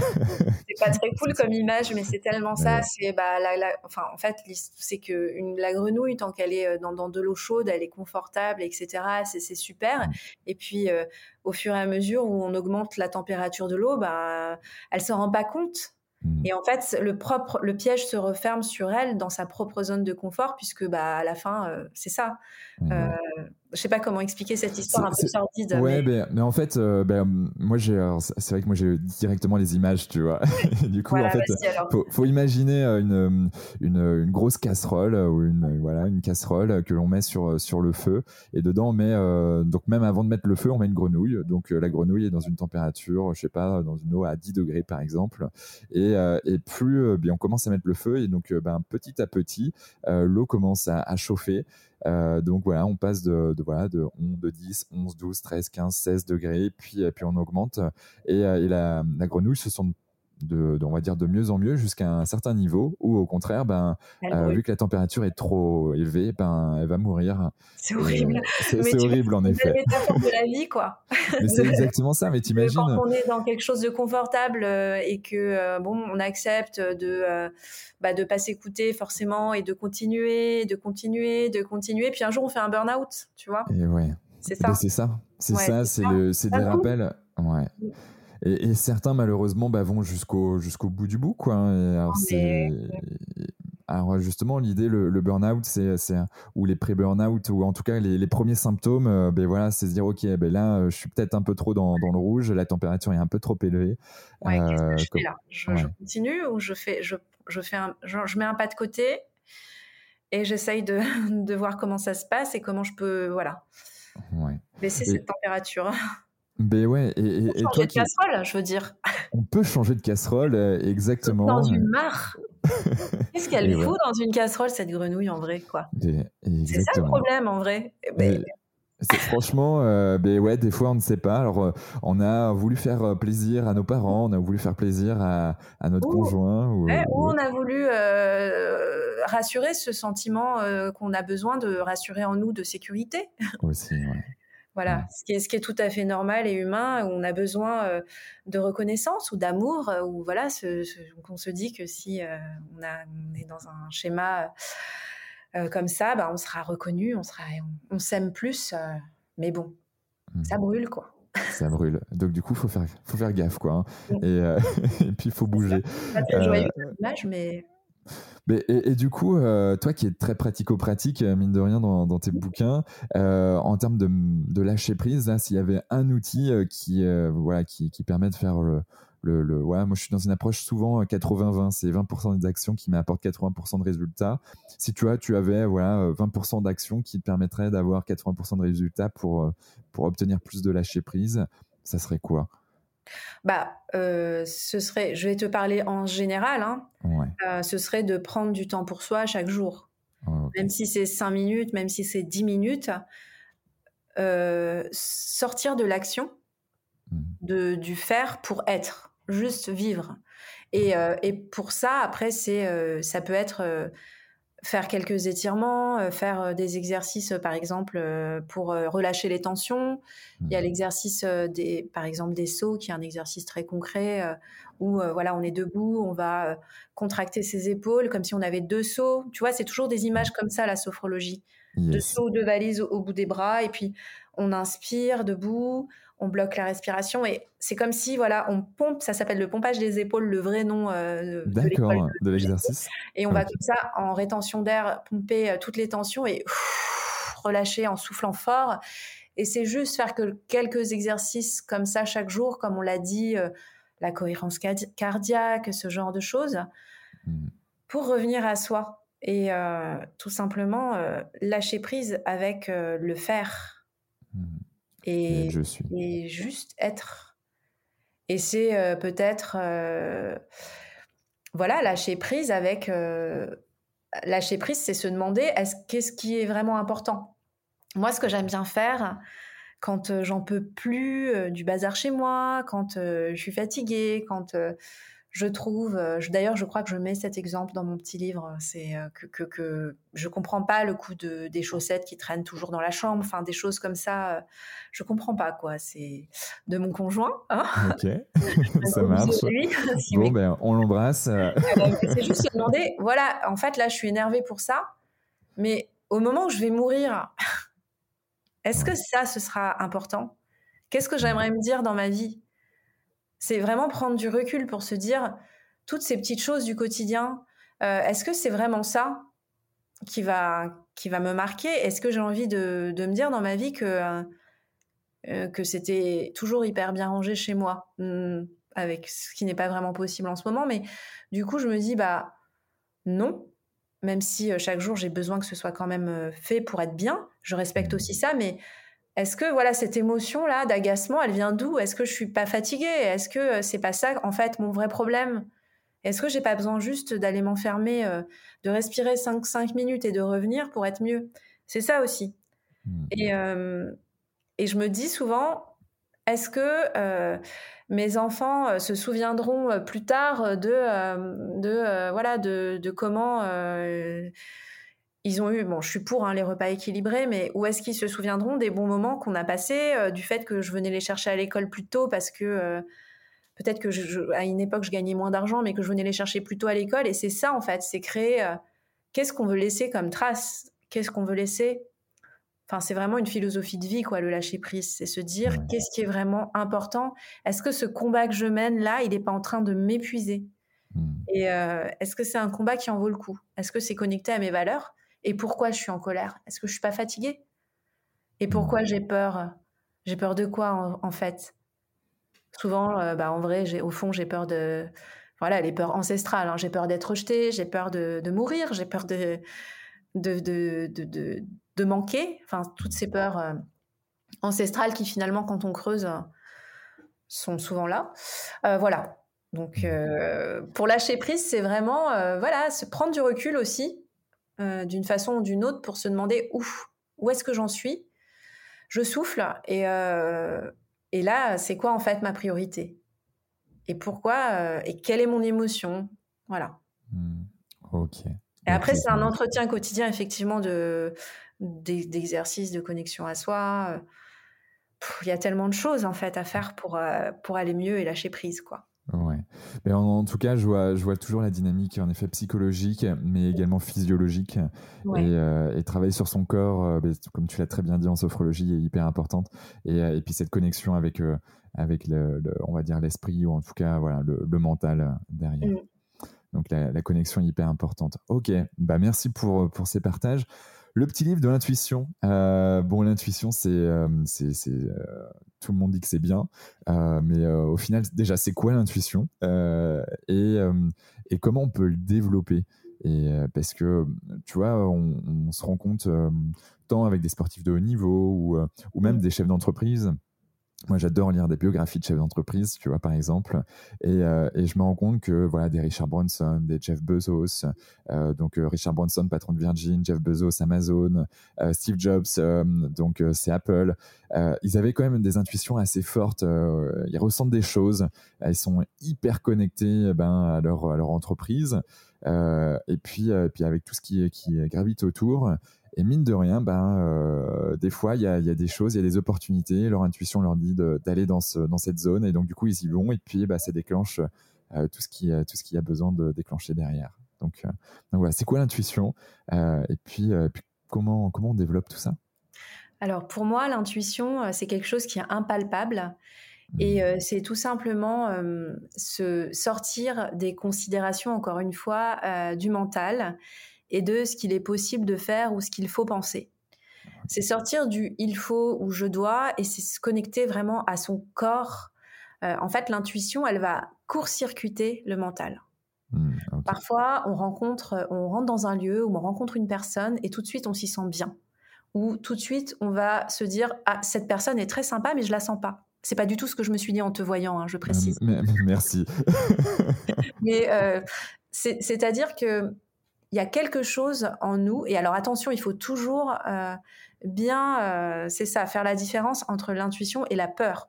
c'est pas très cool comme image, mais c'est tellement ça. C'est bah, la, enfin en fait c'est que une, la grenouille tant qu'elle est euh, dans, de l'eau chaude, elle est confortable, etc. C'est super. Et puis, euh, au fur et à mesure où on augmente la température de l'eau, bah, elle s'en rend pas compte. Mmh. Et en fait, le propre, le piège se referme sur elle dans sa propre zone de confort, puisque bah à la fin, euh, c'est ça. Mmh. Euh, je sais pas comment expliquer cette histoire un peu sordide. Ouais, mais... mais, en fait, euh, ben, moi j'ai, c'est vrai que moi j'ai directement les images, tu vois. du coup, en fait, faut, faut, imaginer une, une, une, grosse casserole ou une voilà une casserole que l'on met sur sur le feu et dedans on met donc même avant de mettre le feu, on met une grenouille. Donc la grenouille est dans une température, je sais pas, dans une eau à 10 degrés par exemple. Et, et plus bien on commence à mettre le feu et donc ben, petit à petit l'eau commence à, à chauffer. Euh, donc voilà, on passe de, de, voilà, de, 11, de 10, 11, 12, 13, 15, 16 degrés, puis, puis on augmente. Et, euh, et la, la grenouille se sent de, on va dire de mieux en mieux jusqu'à un certain niveau ou au contraire ben euh, vu que la température est trop élevée ben elle va mourir. C'est horrible. euh, c'est horrible en effet. c'est de la vie quoi. C'est exactement ça mais t'imagines quand on est dans quelque chose de confortable euh, et que bon on accepte de bah, de pas s'écouter forcément et de continuer de continuer de continuer puis un jour on fait un burn out tu vois. Et ouais. C'est ça. c'est ça. C'est ça c'est le c'est des rappels. Ouais Et, certains, malheureusement, bah, vont jusqu'au jusqu'au bout du bout. Quoi. alors, alors, justement, l'idée, le, le burn-out, c'est, ou les pré-burn-out, ou en tout cas les, les premiers symptômes, euh, ben voilà, c'est se dire, OK, ben là, euh, je suis peut-être un peu trop dans, dans, le rouge, la température est un peu trop élevée. Ouais, qu'est-ce que je fais là? Je, continue ou je, fais, je, je, fais un, je, mets un pas de côté et j'essaye de, de, voir comment ça se passe et comment je peux voilà, baisser cette température. Ben ouais, et, et, et toi de casserole, je veux dire. On peut changer de casserole, euh, exactement. Dans une mare. Qu'est-ce qu'elle fout dans une casserole, cette grenouille, en vrai, quoi? C'est ça le problème, en vrai. Ben, franchement, euh, ben ouais, des fois on ne sait pas. Alors, euh, on a voulu faire plaisir à nos parents, on a voulu faire plaisir à, à notre conjoint. Ou, ou, on a voulu rassurer ce sentiment qu'on a besoin de rassurer en nous de sécurité. Aussi, ouais. Voilà, ce, qui est, ce qui est tout à fait normal et humain, où on a besoin euh, de reconnaissance ou d'amour, euh, ou voilà, ce, on se dit que si euh, on, a, on, est dans un schéma comme ça, bah, on sera reconnu, on, sera, on, s'aime plus, mais bon, mmh. ça brûle quoi. Ça brûle. Donc du coup, faut faire, faut faire gaffe quoi. Hein. Mmh. Et, et, puis il faut bouger. Très joyeux image, et, du coup, euh, toi qui es très pratico-pratique, euh, mine de rien, dans, tes bouquins, euh, en termes de, lâcher prise, s'il y avait un outil qui, voilà, qui, permet de faire le, le, moi je suis dans une approche souvent 80-20, c'est 20% des actions qui m'apportent 80% de résultats. Si tu vois, tu avais voilà 20% d'actions qui te permettraient d'avoir 80% de résultats pour, pour obtenir plus de lâcher prise, ça serait quoi? Bah, euh, ce serait, je vais te parler en général, hein, euh, ce serait de prendre du temps pour soi chaque jour. Ah, même si c'est 5 minutes, même si c'est 10 minutes, euh, sortir de l'action, mmh. de, du faire pour être, juste vivre. Et, et pour ça, après, c'est, ça peut être faire quelques étirements, euh, faire euh, des exercices, par exemple, euh, pour relâcher les tensions. Il y a mmh. l'exercice des, par exemple, des sauts, qui est un exercice très concret où voilà, on est debout, on va contracter ses épaules comme si on avait deux sauts. Tu vois, c'est toujours des images comme ça la sophrologie, de sauts, de valises au, bout des bras, et puis on inspire debout, on bloque la respiration et c'est comme si voilà on pompe ça s'appelle le pompage des épaules le vrai nom euh, de l'exercice. et on va comme ça en rétention d'air pomper euh, toutes les tensions et relâcher en soufflant fort. Et c'est juste faire que quelques exercices comme ça chaque jour comme on l'a dit euh, la cohérence cardiaque ce genre de choses mmh. pour revenir à soi et tout simplement lâcher prise avec le faire Et, je suis. et juste être. Et c'est peut-être, voilà, lâcher prise avec lâcher prise, c'est se demander qu'est-ce qui est vraiment important? Moi, ce que j'aime bien faire, quand j'en peux plus du bazar chez moi, quand je suis fatiguée, quand je trouve, d'ailleurs, je crois que je mets cet exemple dans mon petit livre, c'est que, que, que, je comprends pas le coup de, des chaussettes qui traînent toujours dans la chambre, enfin des choses comme ça, je comprends pas quoi. C'est de mon conjoint. Hein ok, ça marche. bon, ben, on l'embrasse. c'est juste se demander, voilà, en fait là, je suis énervée pour ça, mais au moment où je vais mourir, est-ce que ça, ce sera important? Qu'est-ce que j'aimerais me dire dans ma vie? C'est vraiment prendre du recul pour se dire toutes ces petites choses du quotidien. Euh, est-ce que c'est vraiment ça qui va, qui va me marquer? Est-ce que j'ai envie de, me dire dans ma vie que, euh, que c'était toujours hyper bien rangé chez moi hmm, avec ce qui n'est pas vraiment possible en ce moment? Mais du coup, je me dis, bah non, même si euh, chaque jour j'ai besoin que ce soit quand même fait pour être bien, je respecte aussi ça, mais est-ce que voilà cette émotion là d'agacement, elle vient d'où? Est-ce que je suis pas fatiguée? Est-ce que euh, c'est pas ça en fait mon vrai problème? Est-ce que j'ai pas besoin juste d'aller m'enfermer, euh, de respirer 5, 5 minutes et de revenir pour être mieux? C'est ça aussi. Mmh. Et, euh, et je me dis souvent, est-ce que mes enfants se souviendront plus tard de, de voilà de, de comment ils ont eu, bon, je suis pour hein, les repas équilibrés, mais où est-ce qu'ils se souviendront des bons moments qu'on a passés, euh, du fait que je venais les chercher à l'école plus tôt parce que euh, peut-être que je, à une époque je gagnais moins d'argent, mais que je venais les chercher plus tôt à l'école. Et c'est ça en fait, c'est créer euh, qu'est-ce qu'on veut laisser comme trace, qu'est-ce qu'on veut laisser? Enfin, c'est vraiment une philosophie de vie, quoi, le lâcher prise. C'est se dire qu'est-ce qui est vraiment important? Est-ce que ce combat que je mène là, il n'est pas en train de m'épuiser? Mmh. Et est-ce que c'est un combat qui en vaut le coup? Est-ce que c'est connecté à mes valeurs? Et pourquoi je suis en colère? Est-ce que je suis pas fatiguée? Et pourquoi j'ai peur? J'ai peur de quoi en, fait? Souvent, euh, bah, en vrai, au fond, j'ai peur de voilà les peurs ancestrales. Hein. J'ai peur d'être rejetée, j'ai peur de, mourir, j'ai peur de de, de, de, manquer. Enfin, toutes ces peurs euh, ancestrales qui finalement, quand on creuse, sont souvent là. Euh, voilà. Donc, pour lâcher prise, c'est vraiment voilà, se prendre du recul aussi euh, d'une façon ou d'une autre pour se demander où, où est-ce que j'en suis Je souffle et, euh, et là, c'est quoi en fait ma priorité? Et pourquoi euh, Et quelle est mon émotion? Voilà. Hmm. ok. Et après, c'est un entretien quotidien, effectivement, de, d'exercices de connexion à soi. Il y a tellement de choses, en fait, à faire pour, pour aller mieux et lâcher prise, quoi. Mais en, tout cas, je vois, je vois toujours la dynamique, en effet, psychologique, mais également physiologique. Euh, et, travailler sur son corps, euh, ben, comme tu l'as très bien dit en sophrologie, est hyper importante. Et, euh, et puis cette connexion avec, avec le, on va dire l'esprit, ou en tout cas voilà, le, mental derrière. Mm. Donc la, la, connexion est hyper importante. Ok, bah merci pour, pour ces partages. Le petit livre de l'intuition. Euh, bon, l'intuition, c'est, euh, c'est, euh, tout le monde dit que c'est bien, mais au final, déjà, c'est quoi l'intuition? Et, et, comment on peut le développer? Et parce que tu vois, on, on se rend compte tant avec des sportifs de haut niveau ou, ou même des chefs d'entreprise moi, j'adore lire des biographies de chefs d'entreprise, tu vois, par exemple, et, euh, je me rends compte que voilà, des Richard Branson, des Jeff Bezos, euh, donc euh, Richard Branson, patron de Virgin, Jeff Bezos, Amazon, Steve Jobs, donc c'est Apple, ils avaient quand même des intuitions assez fortes. ils ressentent des choses, ils sont hyper connectés eh ben, à leur entreprise, et puis puis avec tout ce qui gravite autour. Et mine de rien, ben, euh, des fois, il y a, y a, des choses, il y a des opportunités. Leur intuition leur dit d'aller dans, ce, dans cette zone. Et donc, du coup, ils y vont. Et puis, bah, ça déclenche euh, tout ce qui tout ce qu'il y a besoin de déclencher derrière. Donc, euh, donc voilà, c'est quoi l'intuition Et puis, puis, comment, comment on développe tout ça? Alors, pour moi, l'intuition, c'est quelque chose qui est impalpable. Et mmh. c'est tout simplement se sortir des considérations, encore une fois, du mental et de ce qu'il est possible de faire ou ce qu'il faut penser. C'est sortir du il faut ou je dois et c'est se connecter vraiment à son corps. Euh, en fait, l'intuition, elle va court-circuiter le mental. Hmm, Parfois, on rencontre, on rentre dans un lieu où on rencontre une personne et tout de suite, on s'y sent bien. Ou tout de suite, on va se dire ah cette personne est très sympa, mais je la sens pas. c'est pas du tout ce que je me suis dit en te voyant, hein, je précise. merci. mais c'est-à-dire que il y a quelque chose en nous, et alors attention, il faut toujours bien, c'est ça, faire la différence entre l'intuition et la peur.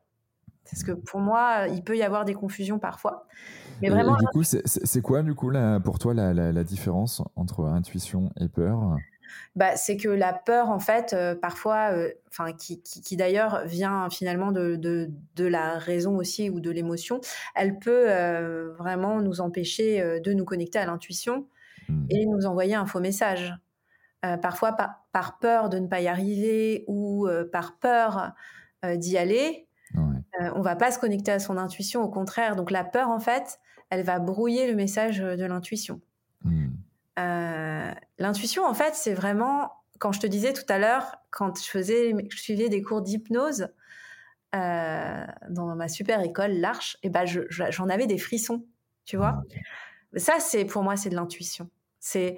Parce que pour moi, il peut y avoir des confusions parfois. Mais vraiment. du coup, c'est quoi, du coup, pour toi, la, différence entre intuition et peur? Bah, c'est que la peur, en fait, euh, parfois, euh, enfin, qui, qui, d'ailleurs vient finalement de, de, de, la raison aussi ou de l'émotion, elle peut euh, vraiment nous empêcher de nous connecter à l'intuition mmh. et nous envoyer un faux message. parfois, par, par, peur de ne pas y arriver ou par peur d'y aller, euh, on va pas se connecter à son intuition, au contraire. Donc la peur, en fait, elle va brouiller le message de l'intuition. Euh, l'intuition, en fait, c'est vraiment, quand je te disais tout à l'heure, quand je faisais, je suivais des cours d'hypnose euh, dans ma super école, l'Arche, et ben j'en avais des frissons, tu vois. Ça, c'est pour moi, c'est de l'intuition. C'est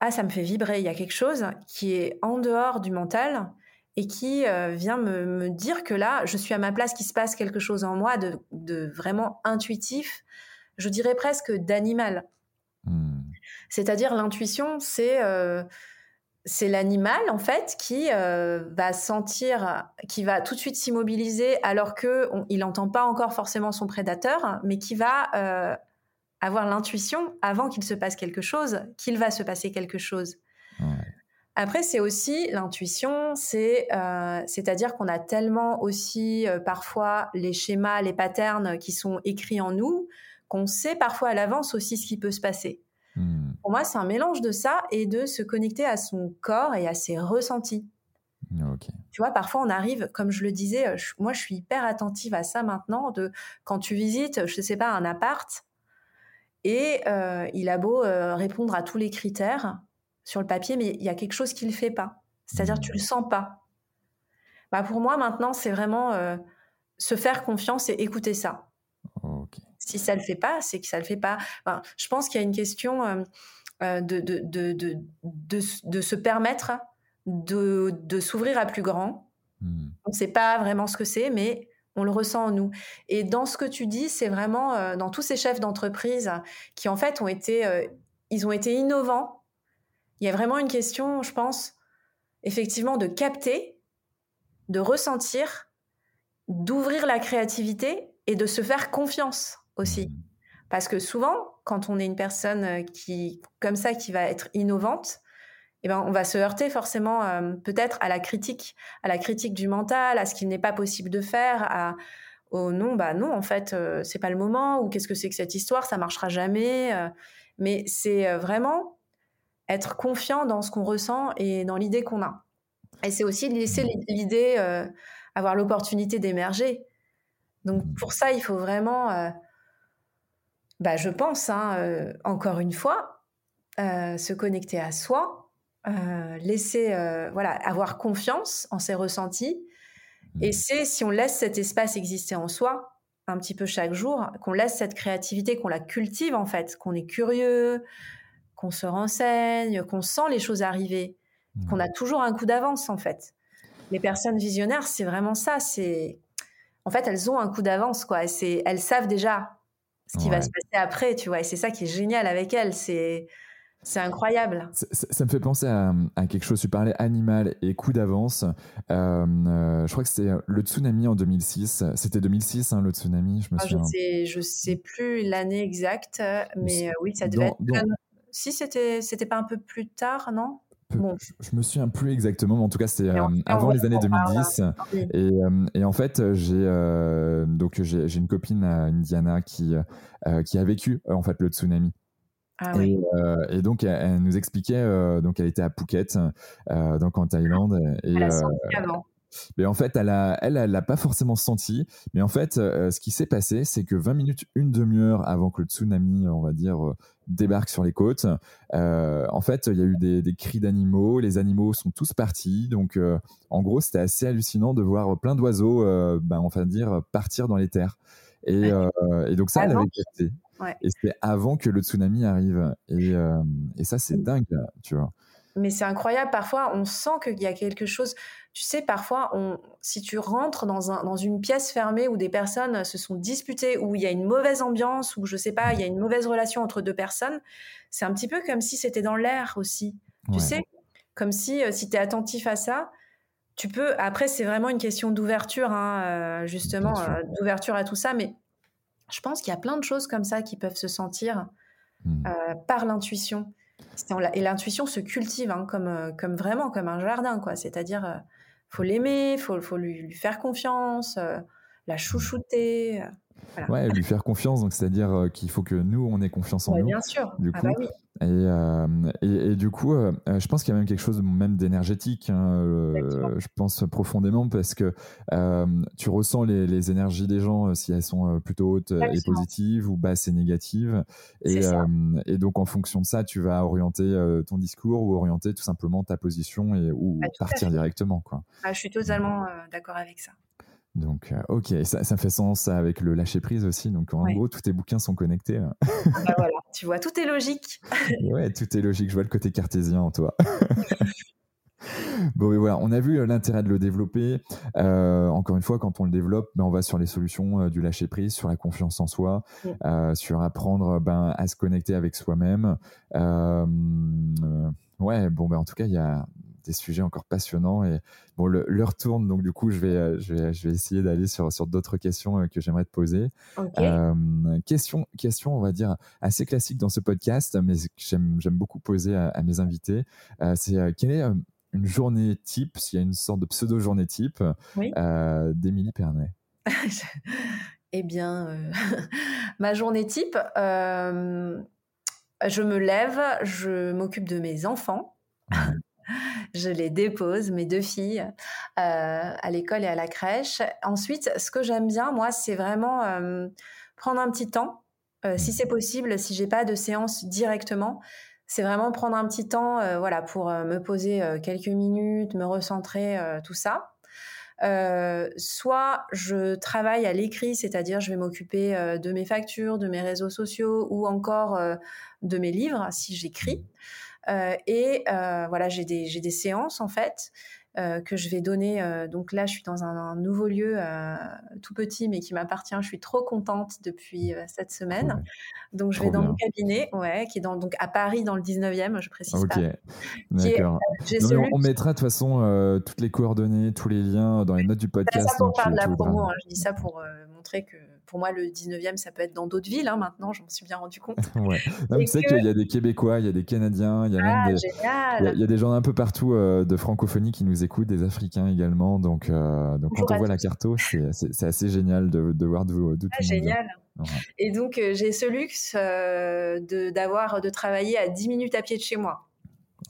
ah, ça me fait vibrer. Il y a quelque chose qui est en dehors du mental et qui euh, vient me, dire que là, je suis à ma place, qu'il se passe quelque chose en moi de, vraiment intuitif, je dirais presque d'animal. Hmm. C'est-à-dire l'intuition, c'est euh, c'est l'animal en fait qui euh, va sentir, qui va tout de suite s'immobiliser alors que il n'entend pas encore forcément son prédateur, mais qui va avoir l'intuition avant qu'il se passe quelque chose, qu'il va se passer quelque chose. Après, c'est aussi l'intuition, c'est euh, c'est-à-dire qu'on a tellement aussi euh, parfois les schémas, les patterns qui sont écrits en nous, qu'on sait parfois à l'avance aussi ce qui peut se passer. Hmm. Pour moi, c'est un mélange de ça et de se connecter à son corps et à ses ressentis. Tu vois, parfois on arrive, comme je le disais, euh, moi je suis hyper attentive à ça maintenant, de quand tu visites, je sais pas, un appart, et il a beau répondre à tous les critères, sur le papier, mais il y a quelque chose qui ne fait pas. C'est-à-dire tu le sens pas. Bah pour moi, maintenant, c'est vraiment euh, se faire confiance et écouter ça. Si ça ne le fait pas, c'est que ça ne le fait pas. je pense qu'il y a une question euh, euh, de, de, de, de, se permettre de, s'ouvrir à plus grand. Hmm. On ne sait pas vraiment ce que c'est, mais on le ressent en nous. Et dans ce que tu dis, c'est vraiment dans tous ces chefs d'entreprise qui, en fait, ont été, ils ont été innovants il y a vraiment une question, je pense, effectivement, de capter, de ressentir, d'ouvrir la créativité et de se faire confiance aussi. Mmh. Parce que souvent, quand on est une personne euh, qui, comme ça, qui va être innovante, eh ben, on va se heurter forcément euh, peut-être à la critique, à la critique du mental, à ce qu'il n'est pas possible de faire, à oh non, bah non, en fait, euh, c'est pas le moment, ou qu'est-ce que c'est que cette histoire, ça marchera jamais. mais c'est vraiment être confiant dans ce qu'on ressent et dans l'idée qu'on a. Et c'est aussi laisser l'idée, euh, avoir l'opportunité d'émerger. Donc pour ça, il faut vraiment, euh, bah, je pense, hein, euh, encore une fois, se connecter à soi, laisser, voilà, avoir confiance en ses ressentis. Et c'est si on laisse cet espace exister en soi, un petit peu chaque jour, qu'on laisse cette créativité, qu'on la cultive en fait, qu'on est curieux, qu'on se renseigne, qu'on sent les choses arriver, qu'on mmh. a toujours un coup d'avance en fait. Les personnes visionnaires, c'est vraiment ça. C'est en fait, elles ont un coup d'avance quoi. C'est elles savent déjà ce qui va se passer après, tu vois. Et c'est ça qui est génial avec elles. C'est c'est incroyable. Ça, me fait penser à, quelque chose. Tu parlais animal et coup d'avance. Euh, euh, je crois que c'était le tsunami en 2006. C'était 2006, hein, le tsunami. Je me ah, souviens. Je sais, sais plus l'année exacte, mais euh, oui, ça devait être si c'était c'était pas un peu plus tard, non? Bon. je, me souviens plus exactement, mais en tout cas c'était euh, avant les années 2010. Et, euh, et, en fait j'ai euh, donc j'ai une copine Indiana qui qui a vécu en fait le tsunami. Ah, et, oui. et, donc elle, nous expliquait donc elle était à Phuket donc en Thaïlande et elle a avant. Mais en fait, elle a, elle, elle l'a pas forcément senti. Mais en fait, euh, ce qui s'est passé, c'est que 20 minutes, une demi-heure avant que le tsunami, on va dire, euh, débarque sur les côtes, euh, en fait, il y a eu des, des cris d'animaux. Les animaux sont tous partis. Donc, en gros, c'était assez hallucinant de voir plein d'oiseaux, ben, on va dire, partir dans les terres. Et, et donc ça, elle avait capté. Ouais. Et c'était avant que le tsunami arrive. Et, et ça, c'est dingue, tu vois. mais c'est incroyable. Parfois, on sent qu'il y a quelque chose. Tu sais, parfois, on, si tu rentres dans, un, dans une pièce fermée où des personnes se sont disputées, où il y a une mauvaise ambiance, où je sais pas, il y a une mauvaise relation entre deux personnes, c'est un petit peu comme si c'était dans l'air aussi. Tu sais, comme si, euh, si tu es attentif à ça, tu peux. Après, c'est vraiment une question d'ouverture, hein, euh, justement, euh, d'ouverture à tout ça. Mais je pense qu'il y a plein de choses comme ça qui peuvent se sentir mmh. par l'intuition. Et l'intuition se cultive hein, comme, comme vraiment comme un jardin, quoi. C'est-à-dire, faut l'aimer, faut, faut lui, faire confiance, la chouchouter. Ouais, lui faire confiance, donc c'est-à-dire qu'il faut que nous, on ait confiance en nous. Bien sûr. Du ah bah oui. Euh, et, et, du coup, euh, euh, je pense qu'il y a même quelque chose même d'énergétique. Hein, je pense profondément parce que tu ressens les, énergies des gens si elles sont plutôt hautes et positives ou basses et négatives. Et, et, donc, en fonction de ça, tu vas orienter ton discours ou orienter tout simplement ta position et, ou bah, partir directement. Quoi. Ah, je suis totalement d'accord avec ça. Donc, euh, ok, ça, ça, fait sens avec le lâcher prise aussi. Donc, en gros, tous tes bouquins sont connectés. Ah bah voilà, tu vois, tout est logique. ouais, tout est logique. Je vois le côté cartésien en toi. bon, mais voilà, on a vu euh, l'intérêt de le développer. Euh, encore une fois, quand on le développe, ben, on va sur les solutions du lâcher prise, sur la confiance en soi, sur apprendre ben, à se connecter avec soi-même. ouais, bon, ben, en tout cas, il y a des sujets encore passionnants. Et bon, l'heure tourne, donc du coup, je vais, euh, je vais, je vais essayer d'aller sur, sur d'autres questions euh, que j'aimerais te poser. Euh, question, question, on va dire, assez classique dans ce podcast, mais j'aime beaucoup poser à, mes invités. C'est quelle est une journée type, s'il y a une sorte de pseudo-journée type, d'Émilie Pernet? Eh bien, ma journée type, je me lève, je m'occupe de mes enfants je les dépose, mes deux filles, euh, à l'école et à la crèche. Ensuite, ce que j'aime bien, moi, c'est vraiment euh, prendre un petit temps, euh, si c'est possible, si j'ai pas de séance directement. C'est vraiment prendre un petit temps, voilà, pour me poser quelques minutes, me recentrer, tout ça. soit je travaille à l'écrit, c'est-à-dire je vais m'occuper de mes factures, de mes réseaux sociaux ou encore de mes livres si j'écris. Euh, et euh, voilà, j'ai des, des, séances en fait. Euh, que je vais donner. donc là, je suis dans un, nouveau lieu tout petit, mais qui m'appartient. Je suis trop contente depuis cette semaine. Donc je vais dans mon cabinet, ouais, qui est dans, donc à Paris, dans le 19e, je précise Ok, d'accord. on, mettra de toute façon toutes les coordonnées, tous les liens dans les notes du podcast. ça pour parler de la promo. Hein. je dis ça pour montrer que pour moi, le 19e, ça peut être dans d'autres villes. Hein, maintenant, j'en suis bien rendu compte. ouais. Tu sais qu'il y a des Québécois, il y a des Canadiens, il y a même ah, des, il y, a, des gens un peu partout euh, de francophonie qui nous écoutent, des Africains également. Donc, euh, donc quand on voit la carte, c'est assez génial de, de voir d'où tout ah, Génial. Et donc, euh, j'ai ce luxe de d'avoir de travailler à 10 minutes à pied de chez moi.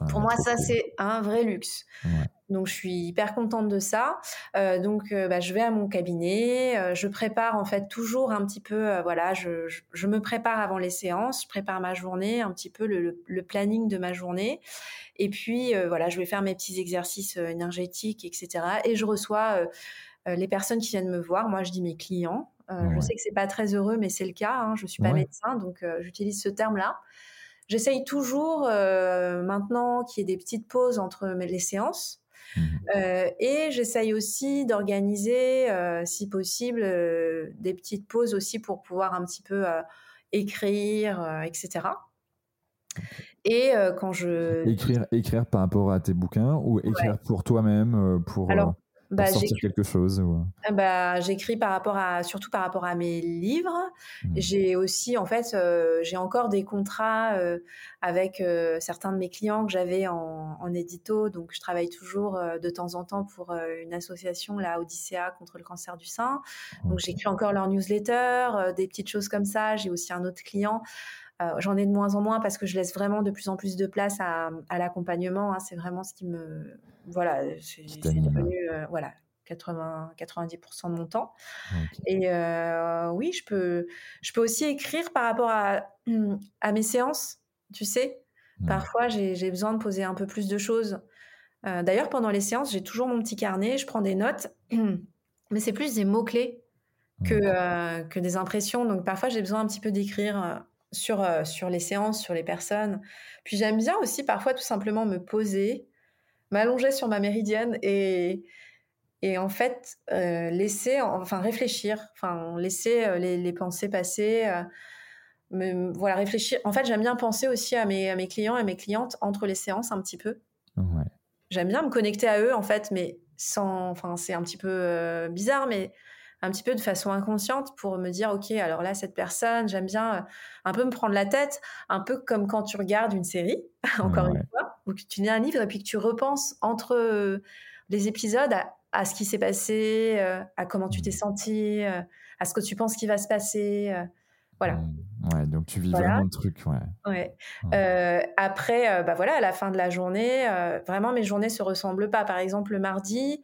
Ah, pour moi, ça, c'est un vrai luxe. Ouais. Donc, je suis hyper contente de ça. Euh, donc, euh, bah, je vais à mon cabinet. Euh, je prépare en fait toujours un petit peu. voilà, je, je, me prépare avant les séances. Je prépare ma journée, un petit peu le, le, planning de ma journée. Et puis, voilà, je vais faire mes petits exercices énergétiques, etc. Et je reçois les personnes qui viennent me voir. Moi, je dis mes clients. Je sais que c'est pas très heureux, mais c'est le cas. Hein. Je suis pas médecin, donc j'utilise ce terme-là. J'essaye toujours maintenant qu'il y ait des petites pauses entre les séances. Mmh euh, et j'essaye aussi d'organiser, euh, si possible, euh, des petites pauses aussi pour pouvoir un petit peu écrire, etc. Et quand je écrire, écrire par rapport à tes bouquins ou écrire pour toi-même, pour bah, sortir quelque chose ah bah, J'écris par rapport à, surtout par rapport à mes livres. Mmh. J'ai aussi, en fait, euh, j'ai encore des contrats euh, avec euh, certains de mes clients que j'avais en, en, édito. Donc, je travaille toujours de temps en temps pour une association, la Odyssea, contre le cancer du sein. Donc, j'écris encore leur newsletter, des petites choses comme ça. J'ai aussi un autre client. J'en ai de moins en moins parce que je laisse vraiment de plus en plus de place à, à l'accompagnement. Hein. C'est vraiment ce qui me, voilà, c'est devenu euh, voilà 80 90% de mon temps. Et euh, oui, je peux je peux aussi écrire par rapport à à mes séances, tu sais. Parfois, j'ai besoin de poser un peu plus de choses. Euh, d'ailleurs, pendant les séances, j'ai toujours mon petit carnet, je prends des notes, mais c'est plus des mots-clés que, que des impressions. Donc parfois, j'ai besoin un petit peu d'écrire sur, sur les séances, sur les personnes. Puis j'aime bien aussi parfois tout simplement me poser, m'allonger sur ma méridienne et, et en fait laisser, enfin réfléchir, enfin laisser les, les, pensées passer. Me, voilà, réfléchir. En fait, j'aime bien penser aussi à mes, à mes clients et mes clientes entre les séances un petit peu. Ouais. J'aime bien me connecter à eux, en fait, mais sans. Enfin, c'est un petit peu bizarre, mais un petit peu de façon inconsciente pour me dire, OK, alors là, cette personne, j'aime bien euh, un peu me prendre la tête, un peu comme quand tu regardes une série, encore une fois, ou que tu lis un livre et puis que tu repenses entre euh, les épisodes à, ce qui s'est passé, euh, à comment tu t'es mmh. senti, à ce que tu penses qui va se passer. voilà. Mmh. Ouais, donc tu vis vraiment le truc. Ouais. ouais. après, bah voilà, à la fin de la journée, vraiment mes journées se ressemblent pas. Par exemple, le mardi,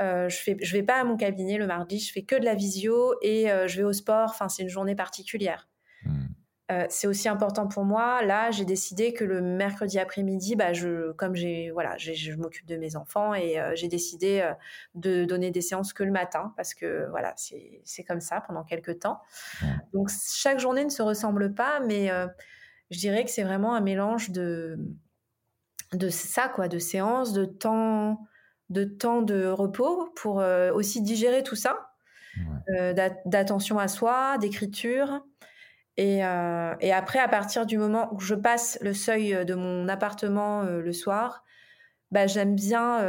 euh, je je vais pas à mon cabinet le mardi, je fais que de la visio et euh, je vais au sport. Enfin, c'est une journée particulière. Hmm. Euh, c'est aussi important pour moi. Là, j'ai décidé que le mercredi après-midi, bah, je, comme j'ai, voilà, je m'occupe de mes enfants et j'ai décidé de donner des séances que le matin parce que voilà, c'est comme ça pendant quelques temps. Donc chaque journée ne se ressemble pas, mais je dirais que c'est vraiment un mélange de de ça quoi, de séances, de temps de temps de repos pour euh, aussi digérer tout ça, euh, d'attention à soi, d'écriture. Euh, et, après, à partir du moment où je passe le seuil de mon appartement le soir, bah, j'aime bien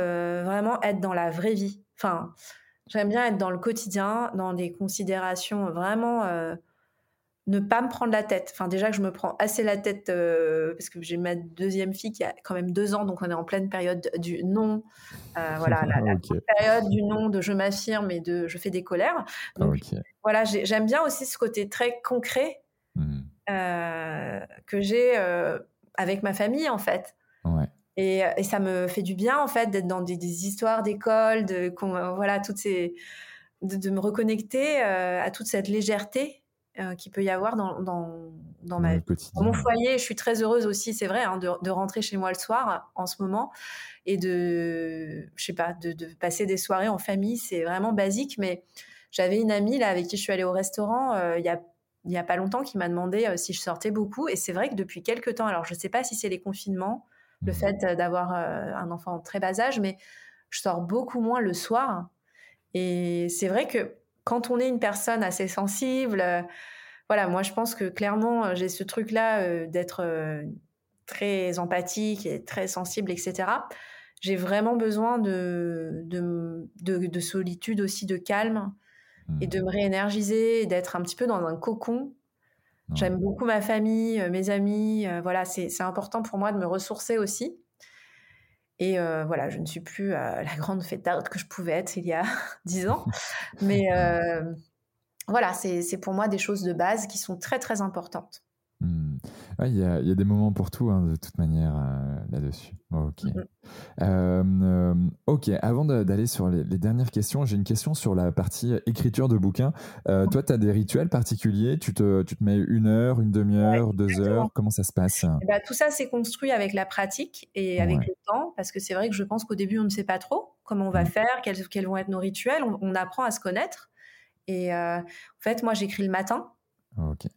vraiment être dans la vraie vie. Enfin, j'aime bien être dans le quotidien, dans des considérations vraiment ne pas me prendre la tête. Enfin, déjà que je me prends assez la tête euh, parce que j'ai ma deuxième fille qui a quand même deux ans, donc on est en pleine période du non. Euh, voilà, la, période du non, de je m'affirme et de je fais des colères. Donc, voilà, j'aime bien aussi ce côté très concret mmh. euh, que j'ai avec ma famille, en fait. Et, ça me fait du bien, en fait, d'être dans des, histoires d'école, de, voilà, toutes ces. De, de me reconnecter à toute cette légèreté euh, qu'il peut y avoir dans, dans, dans ma, mon foyer. Je suis très heureuse aussi, c'est vrai, hein, de, de, rentrer chez moi le soir en ce moment et de, je sais pas, de, de passer des soirées en famille. C'est vraiment basique, mais j'avais une amie là avec qui je suis allée au restaurant euh, il y a il y a pas longtemps qui m'a demandé euh, si je sortais beaucoup et c'est vrai que depuis quelques temps, alors je sais pas si c'est les confinements, le mmh. fait d'avoir un enfant très bas âge, mais je sors beaucoup moins le soir et c'est vrai que quand on est une personne assez sensible, euh, voilà, moi je pense que clairement euh, j'ai ce truc-là euh, d'être très empathique et très sensible, etc. J'ai vraiment besoin de, de, solitude aussi, de calme et de mmh. me réénergiser et d'être un petit peu dans un cocon. J'aime beaucoup ma famille, mes amis. voilà, c'est important pour moi de me ressourcer aussi. Et euh, voilà, je ne suis plus euh, la grande fêtarde que je pouvais être il y a dix ans. Mais euh, voilà, c'est pour moi des choses de base qui sont très très importantes. Mmh. Il y, a, des moments pour tout, hein, de toute manière, euh, là-dessus. Ok. Mmh euh, euh, ok, avant d'aller sur les, dernières questions, j'ai une question sur la partie écriture de bouquin. toi, tu as des rituels particuliers? Tu te, tu te mets une heure, une demi-heure, deux heures? Comment ça se passe? Eh ben, Tout ça, c'est construit avec la pratique et avec le temps, parce que c'est vrai que je pense qu'au début, on ne sait pas trop comment on va mmh. faire, quels, quels, vont être nos rituels. On, on apprend à se connaître. Et en fait, moi, j'écris le matin. Ok.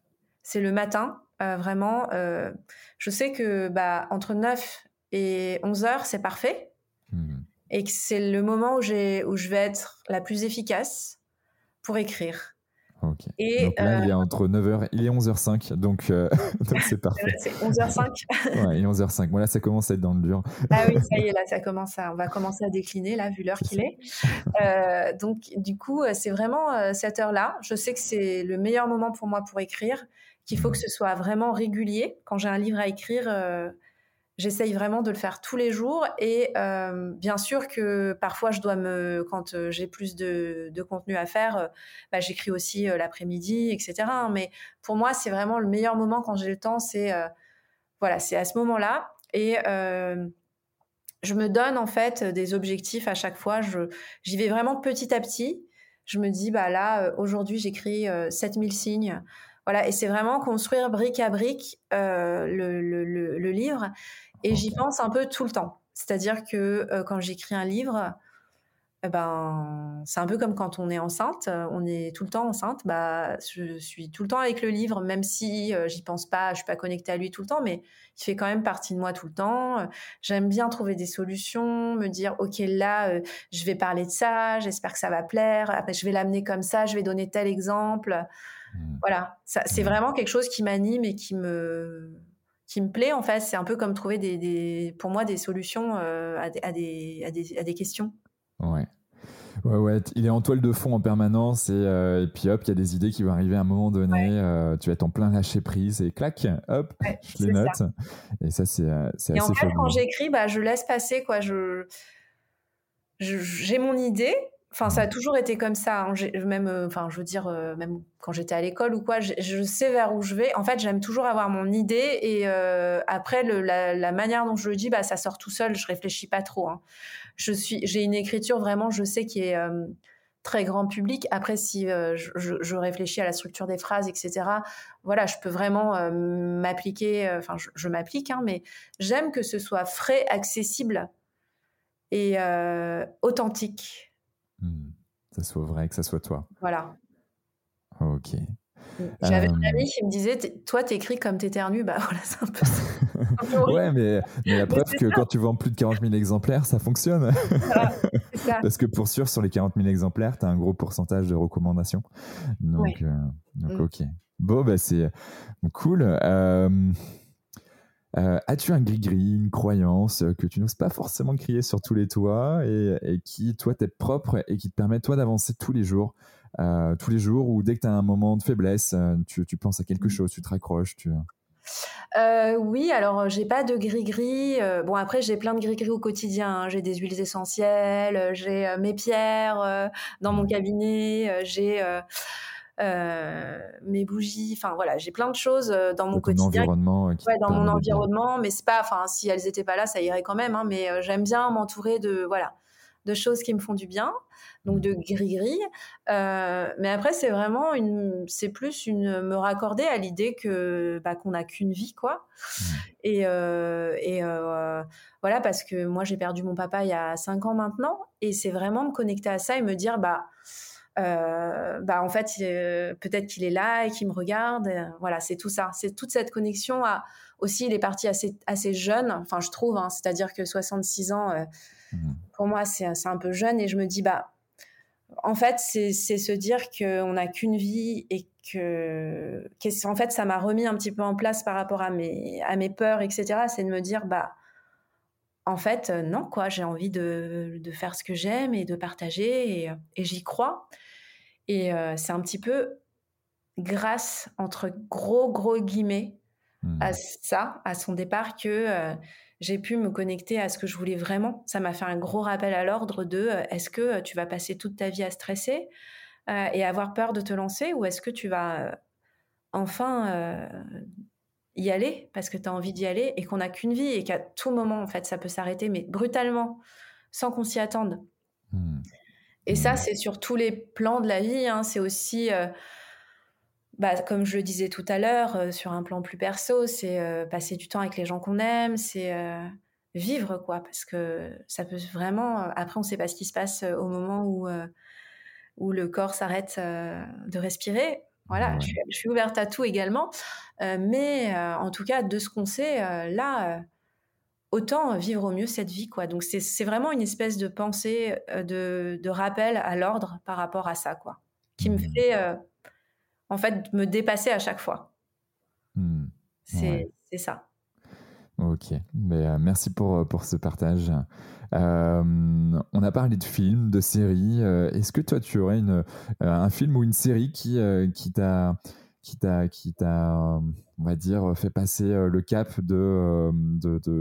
C'est le matin. Euh, vraiment, euh, je sais que bah, entre 9 et 11 heures, c'est parfait. Hmm. Et que c'est le moment où, où je vais être la plus efficace pour écrire. Et donc là, il est euh, entre 9h, il est 11h05, donc c'est parfait. C'est 11h05. ouais, il est 11h05. Bon, là, ça commence à être dans le dur. ah oui, ça y est, là, ça commence à, on va commencer à décliner, là, vu l'heure qu'il est. donc, du coup, c'est vraiment cette heure-là. Je sais que c'est le meilleur moment pour moi pour écrire qu'il faut que ce soit vraiment régulier. Quand j'ai un livre à écrire, euh, j'essaye vraiment de le faire tous les jours. Et euh, bien sûr que parfois, je dois me, quand euh, j'ai plus de, contenu à faire, bah, j'écris aussi l'après-midi, etc. Mais pour moi, c'est vraiment le meilleur moment quand j'ai le temps. C'est voilà, c'est à ce moment-là. Et je me donne en fait des objectifs à chaque fois. j'y vais vraiment petit à petit. Je me dis, bah là, aujourd'hui, j'écris 7000 signes. Voilà, et c'est vraiment construire brique à brique euh, le, livre. Et j'y pense un peu tout le temps. C'est-à-dire que euh, quand j'écris un livre, eh ben, c'est un peu comme quand on est enceinte, on est tout le temps enceinte. Bah, je suis tout le temps avec le livre, même si j'y pense pas, je suis pas connectée à lui tout le temps, mais il fait quand même partie de moi tout le temps. J'aime bien trouver des solutions, me dire ok là, je vais parler de ça, j'espère que ça va plaire. Après, je vais l'amener comme ça, je vais donner tel exemple. Mmh. Voilà, c'est mmh. vraiment quelque chose qui m'anime et qui me qui me plaît en fait. C'est un peu comme trouver des, pour moi des solutions à, des, à, des, à des questions. Ouais. Ouais, ouais, il est en toile de fond en permanence et, euh, et puis hop, il y a des idées qui vont arriver à un moment donné. Euh, tu vas être en plein lâcher prise et clac, hop, je les note. Et ça, c'est euh, assez Et en fait, quand j'écris, bah, je laisse passer, quoi. Je, j'ai mon idée Enfin, ça a toujours été comme ça. Hein. Même, euh, enfin, je veux dire, euh, même quand j'étais à l'école ou quoi, je, sais vers où je vais. En fait, j'aime toujours avoir mon idée et euh, après, la, manière dont je le dis, bah, ça sort tout seul. Je réfléchis pas trop. Hein. Je suis, j'ai une écriture vraiment, je sais qui est très grand public. Après, si je, je, réfléchis à la structure des phrases, etc. Voilà, je peux vraiment m'appliquer. Enfin, je, m'applique, hein, mais j'aime que ce soit frais, accessible et authentique. Hmm. Ça soit vrai, que ça soit toi. Voilà. Ok. J'avais un ami qui me disait Toi, t'écris comme t'éternues. Bah voilà, c'est un peu ça. ouais, mais, mais la preuve que quand tu vends plus de 40 000 exemplaires, ça fonctionne. ça. Parce que pour sûr, sur les 40 000 exemplaires, tu as un gros pourcentage de recommandations. Donc, euh, donc hmm. ok. Bon, bah, c'est cool. Euh, euh, as-tu un gris-gris, une croyance euh, que tu n'oses pas forcément crier sur tous les toits et, qui, toi, t'es propre et qui te permet, toi, d'avancer tous les jours euh, Tous les jours ou dès que tu as un moment de faiblesse, tu, penses à quelque mmh. chose, tu te raccroches tu... oui, alors j'ai pas de gris-gris. bon, après, j'ai plein de gris-gris au quotidien. Hein. J'ai des huiles essentielles, j'ai mes pierres dans mon mmh. cabinet, j'ai mes bougies, enfin voilà, j'ai plein de choses euh, dans mon quotidien. Environnement euh, ouais, dans mon environnement, mais c'est pas, enfin si elles étaient pas là, ça irait quand même. Hein, mais j'aime bien m'entourer de voilà de choses qui me font du bien, donc de gris-gris. mais après, c'est vraiment une, c'est plus une me raccorder à l'idée que bah, qu'on n'a qu'une vie, quoi. Mmh. Et, et voilà, parce que moi j'ai perdu mon papa il y a cinq ans maintenant, et c'est vraiment me connecter à ça et me dire bah euh, bah en fait euh, peut-être qu'il est là et qu'il me regarde. Voilà c'est tout ça. C'est toute cette connexion à aussi il est parti assez assez jeune enfin je trouve hein, c'est-à-dire que 66 ans euh, mmh. pour moi c'est un peu jeune et je me dis bah en fait c'est se dire qu'on n'a qu'une vie et que en fait ça m'a remis un petit peu en place par rapport à mes à mes peurs etc c'est de me dire bah en fait, non, quoi. J'ai envie de, de, faire ce que j'aime et de partager et, et j'y crois. Et euh, c'est un petit peu grâce, entre gros, gros guillemets, à mmh. ça, à son départ, que euh, j'ai pu me connecter à ce que je voulais vraiment. Ça m'a fait un gros rappel à l'ordre de euh, est-ce que tu vas passer toute ta vie à stresser et avoir peur de te lancer ou est-ce que tu vas enfin y aller parce que tu as envie d'y aller et qu'on n'a qu'une vie et qu'à tout moment, en fait, ça peut s'arrêter, mais brutalement, sans qu'on s'y attende. Mmh. Et ça, mmh. c'est sur tous les plans de la vie. Hein. C'est aussi, euh, bah, comme je le disais tout à l'heure, euh, sur un plan plus perso, c'est euh, passer du temps avec les gens qu'on aime, c'est vivre, quoi. Parce que ça peut vraiment. Après, on ne sait pas ce qui se passe au moment où, où le corps s'arrête de respirer. Voilà, je, je, suis, ouverte à tout également. mais en tout cas, de ce qu'on sait, là autant vivre au mieux cette vie, quoi. Donc c'est vraiment une espèce de pensée, euh, de, rappel à l'ordre par rapport à ça, quoi, qui me mmh. fait euh, en fait me dépasser à chaque fois. Mmh. C'est ça. Ok, mais, euh, merci pour, pour ce partage. on a parlé de films, de séries. Est-ce que toi, tu aurais un film ou une série qui, qui t'a qui t'a qui on va dire fait passer euh, le cap euh,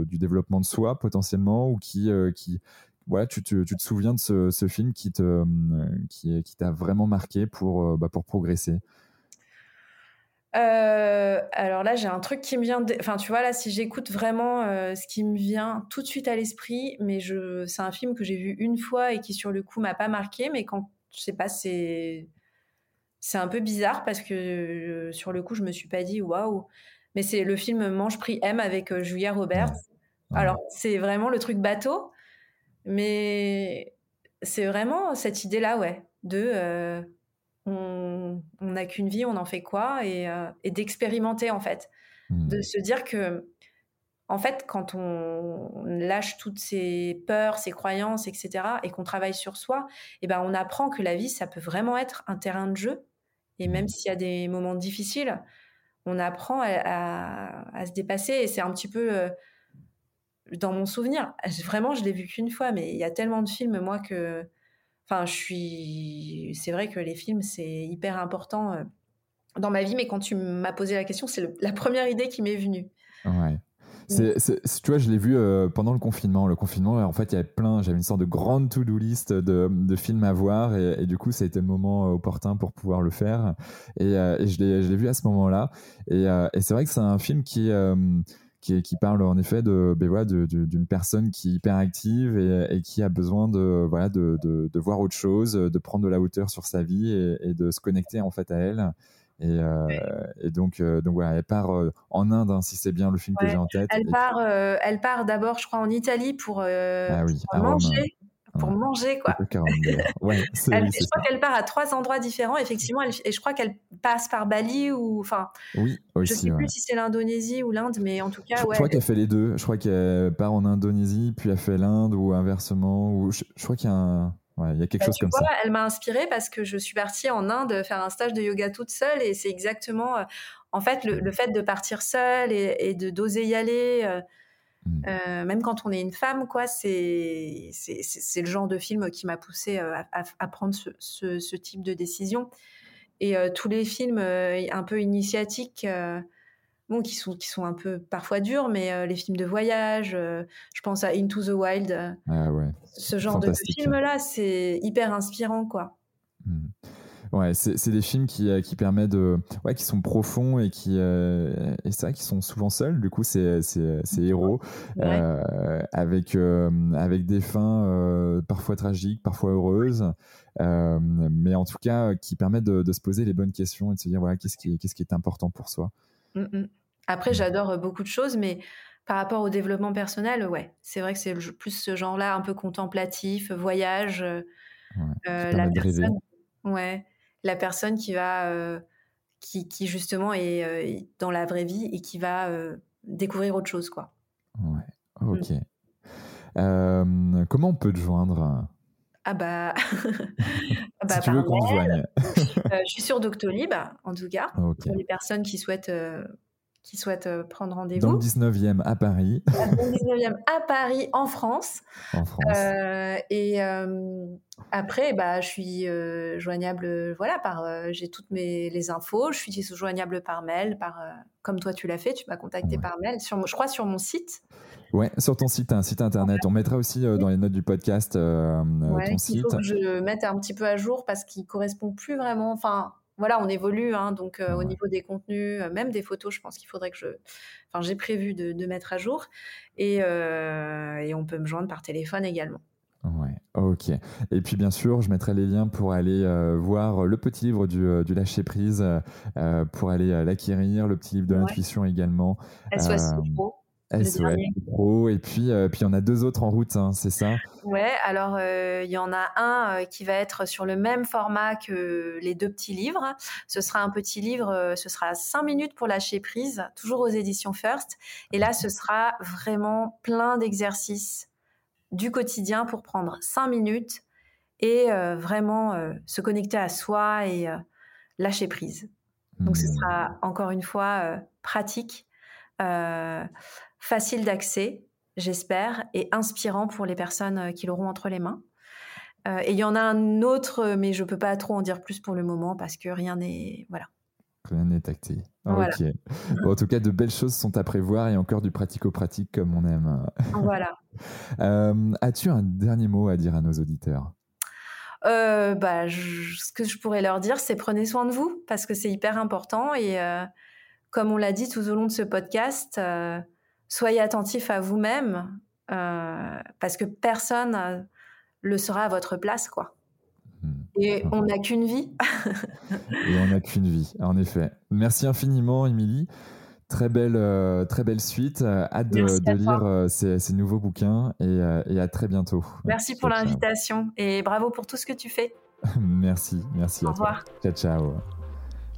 du développement de soi potentiellement ou qui euh, qui tu, te souviens de ce, film qui t'a vraiment marqué pour bah, pour progresser? Alors là, j'ai un truc qui me vient. Enfin, tu vois, là, si j'écoute vraiment ce qui me vient tout de suite à l'esprit, mais je, c'est un film que j'ai vu une fois et qui, sur le coup, m'a pas marqué. Mais quand, je sais pas, c'est c'est un peu bizarre parce que euh, sur le coup, je me suis pas dit waouh. Mais c'est le film Mange Prix M avec euh, Julia Roberts. Alors, c'est vraiment le truc bateau, mais c'est vraiment cette idée-là, ouais, de on n'a qu'une vie, on en fait quoi, et, et d'expérimenter en fait, de mmh. se dire que en fait, quand on lâche toutes ces peurs, ces croyances, etc., et qu'on travaille sur soi, eh ben, on apprend que la vie, ça peut vraiment être un terrain de jeu. Et même s'il y a des moments difficiles, on apprend à, se dépasser. Et c'est un petit peu euh, dans mon souvenir. Vraiment, je l'ai vu qu'une fois, mais il y a tellement de films, moi, que. Enfin, je suis. C'est vrai que les films, c'est hyper important euh, dans ma vie, mais quand tu m'as posé la question, c'est la première idée qui m'est venue. Ouais. C'est, tu vois, je l'ai vu euh, pendant le confinement. Le confinement, en fait, il y avait plein, j'avais une sorte de grande to-do list de, de, films à voir et, du coup, ça a été le moment euh, opportun pour pouvoir le faire. Et, euh, et je, l'ai, je l'ai vu à ce moment-là. Et, et c'est vrai que c'est un film qui, qui, qui, parle en effet de, ben voilà, d'une personne qui est hyper active et, et, qui a besoin de, voilà, de, de, de, voir autre chose, de prendre de la hauteur sur sa vie et, de se connecter en fait à elle. Et, euh, et, donc, euh, donc voilà, elle part euh, en Inde, hein, si c'est bien le film que j'ai en tête. Elle part, elle part d'abord, je crois, en Italie pour, ah oui, pour manger. Pour manger, quoi. ouais, je crois qu'elle part à trois endroits différents, effectivement, et je crois qu'elle passe par Bali ou. Enfin, oui, aussi, je sais plus si c'est l'Indonésie ou l'Inde, mais en tout cas. Je, ouais, je crois qu'elle fait les deux. Je crois qu'elle part en Indonésie, puis elle fait l'Inde ou inversement. Ou je, je crois qu'il y a un il y a quelque bah, chose comme ça. Elle m'a inspirée parce que je suis partie en Inde faire un stage de yoga toute seule et c'est exactement, euh, en fait, le, fait de partir seule et, de d'oser y aller. Euh, mmh. euh, même quand on est une femme, quoi, c'est c'est le genre de film qui m'a poussée à, à, prendre ce, ce, ce, type de décision. Et tous les films un peu initiatiques qui sont, qui sont un peu parfois durs, mais euh, les films de voyage, euh, je pense à Into the Wild. Euh, ah ce genre de film-là, c'est hyper inspirant, quoi. Hmm. Ouais, c'est des films qui, qui permettent de. Ouais, qui sont profonds et qui. et c'est vrai qu'ils sont souvent seuls, du coup, c'est héros. avec, avec des fins parfois tragiques, parfois heureuses. mais en tout cas, qui permettent de, se poser les bonnes questions et de se dire voilà, qu'est-ce qui, qu'est-ce qui est important pour soi. Mmh, mmh. Après, j'adore beaucoup de choses, mais par rapport au développement personnel, ouais, c'est vrai que c'est plus ce genre-là, un peu contemplatif, voyage. la personne, ouais, la personne qui va, qui, qui, justement est dans la vraie vie et qui va découvrir autre chose, quoi. Ouais, ok. comment on peut te joindre? Ah bah, bah si tu veux qu'on te joigne. je suis sur Doctolib, en tout cas, pour les personnes qui souhaitent qui souhaitent euh, prendre rendez-vous. Dans le 19e à Paris. Dans le 19e à Paris, en France. En France. Euh, et euh, après, bah, je suis joignable, voilà, par, j'ai toutes mes les infos. Je suis joignable par mail, par, comme toi tu l'as fait, tu m'as contacté par mail, sur, je crois sur mon site. Ouais, sur ton site, un site internet. On mettra aussi dans les notes du podcast ton site. Il faut que je mette un petit peu à jour parce qu'il correspond plus vraiment. Enfin, voilà, on évolue. Hein, donc, euh, au niveau des contenus, euh, même des photos, je pense qu'il faudrait que je. Enfin, j'ai prévu de, mettre à jour. Euh, et, on peut me joindre par téléphone également. Ouais, ok. Et puis bien sûr, je mettrai les liens pour aller voir le petit livre du, du lâcher prise, pour aller l'acquérir, le petit livre de l'intuition également. SOS Pro. SOS Pro. Et puis, euh, puis, on a deux autres en route, hein, c'est ça? Ouais, alors euh, il y en a un euh, qui va être sur le même format que les deux petits livres. Ce sera un petit livre, ce sera 5 minutes pour lâcher prise, toujours aux éditions First. Et là, ce sera vraiment plein d'exercices du quotidien pour prendre 5 minutes et vraiment se connecter à soi et lâcher prise. Donc, ce mmh. sera encore une fois pratique facile d'accès, j'espère, et inspirant pour les personnes euh, qui l'auront entre les mains. Euh, et il y en a un autre, mais je ne peux pas trop en dire plus pour le moment parce que rien n'est. Voilà. Rien n'est acté. Ok. en tout cas, de belles choses sont à prévoir et encore du pratico-pratique comme on aime. Voilà. Euh, as-tu un dernier mot à dire à nos auditeurs? Bah, ce que je pourrais leur dire, c'est prenez soin de vous parce que c'est hyper important et comme on l'a dit tout au long de ce podcast, soyez attentif à vous-même euh, parce que personne euh, le sera à votre place, quoi. Hmm. Et on n'a qu'une vie. Et on n'a qu'une vie, en effet. Merci infiniment, Émilie. très belle, très belle suite. Hâte de, lire ces, nouveaux bouquins et, et, à très bientôt. Merci pour l'invitation et bravo pour tout ce que tu fais. merci, merci Au à revoir. Ciao, ciao.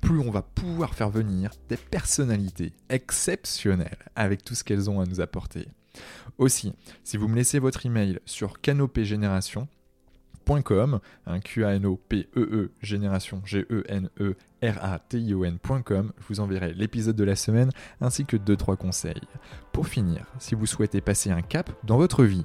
plus on va pouvoir faire venir des personnalités exceptionnelles avec tout ce qu'elles ont à nous apporter. Aussi, si vous me laissez votre email sur canopégénération.com, un Q A N O P E E génération G E N E R A T I O N.com, je vous enverrai l'épisode de la semaine ainsi que deux trois conseils. Pour finir, si vous souhaitez passer un cap dans votre vie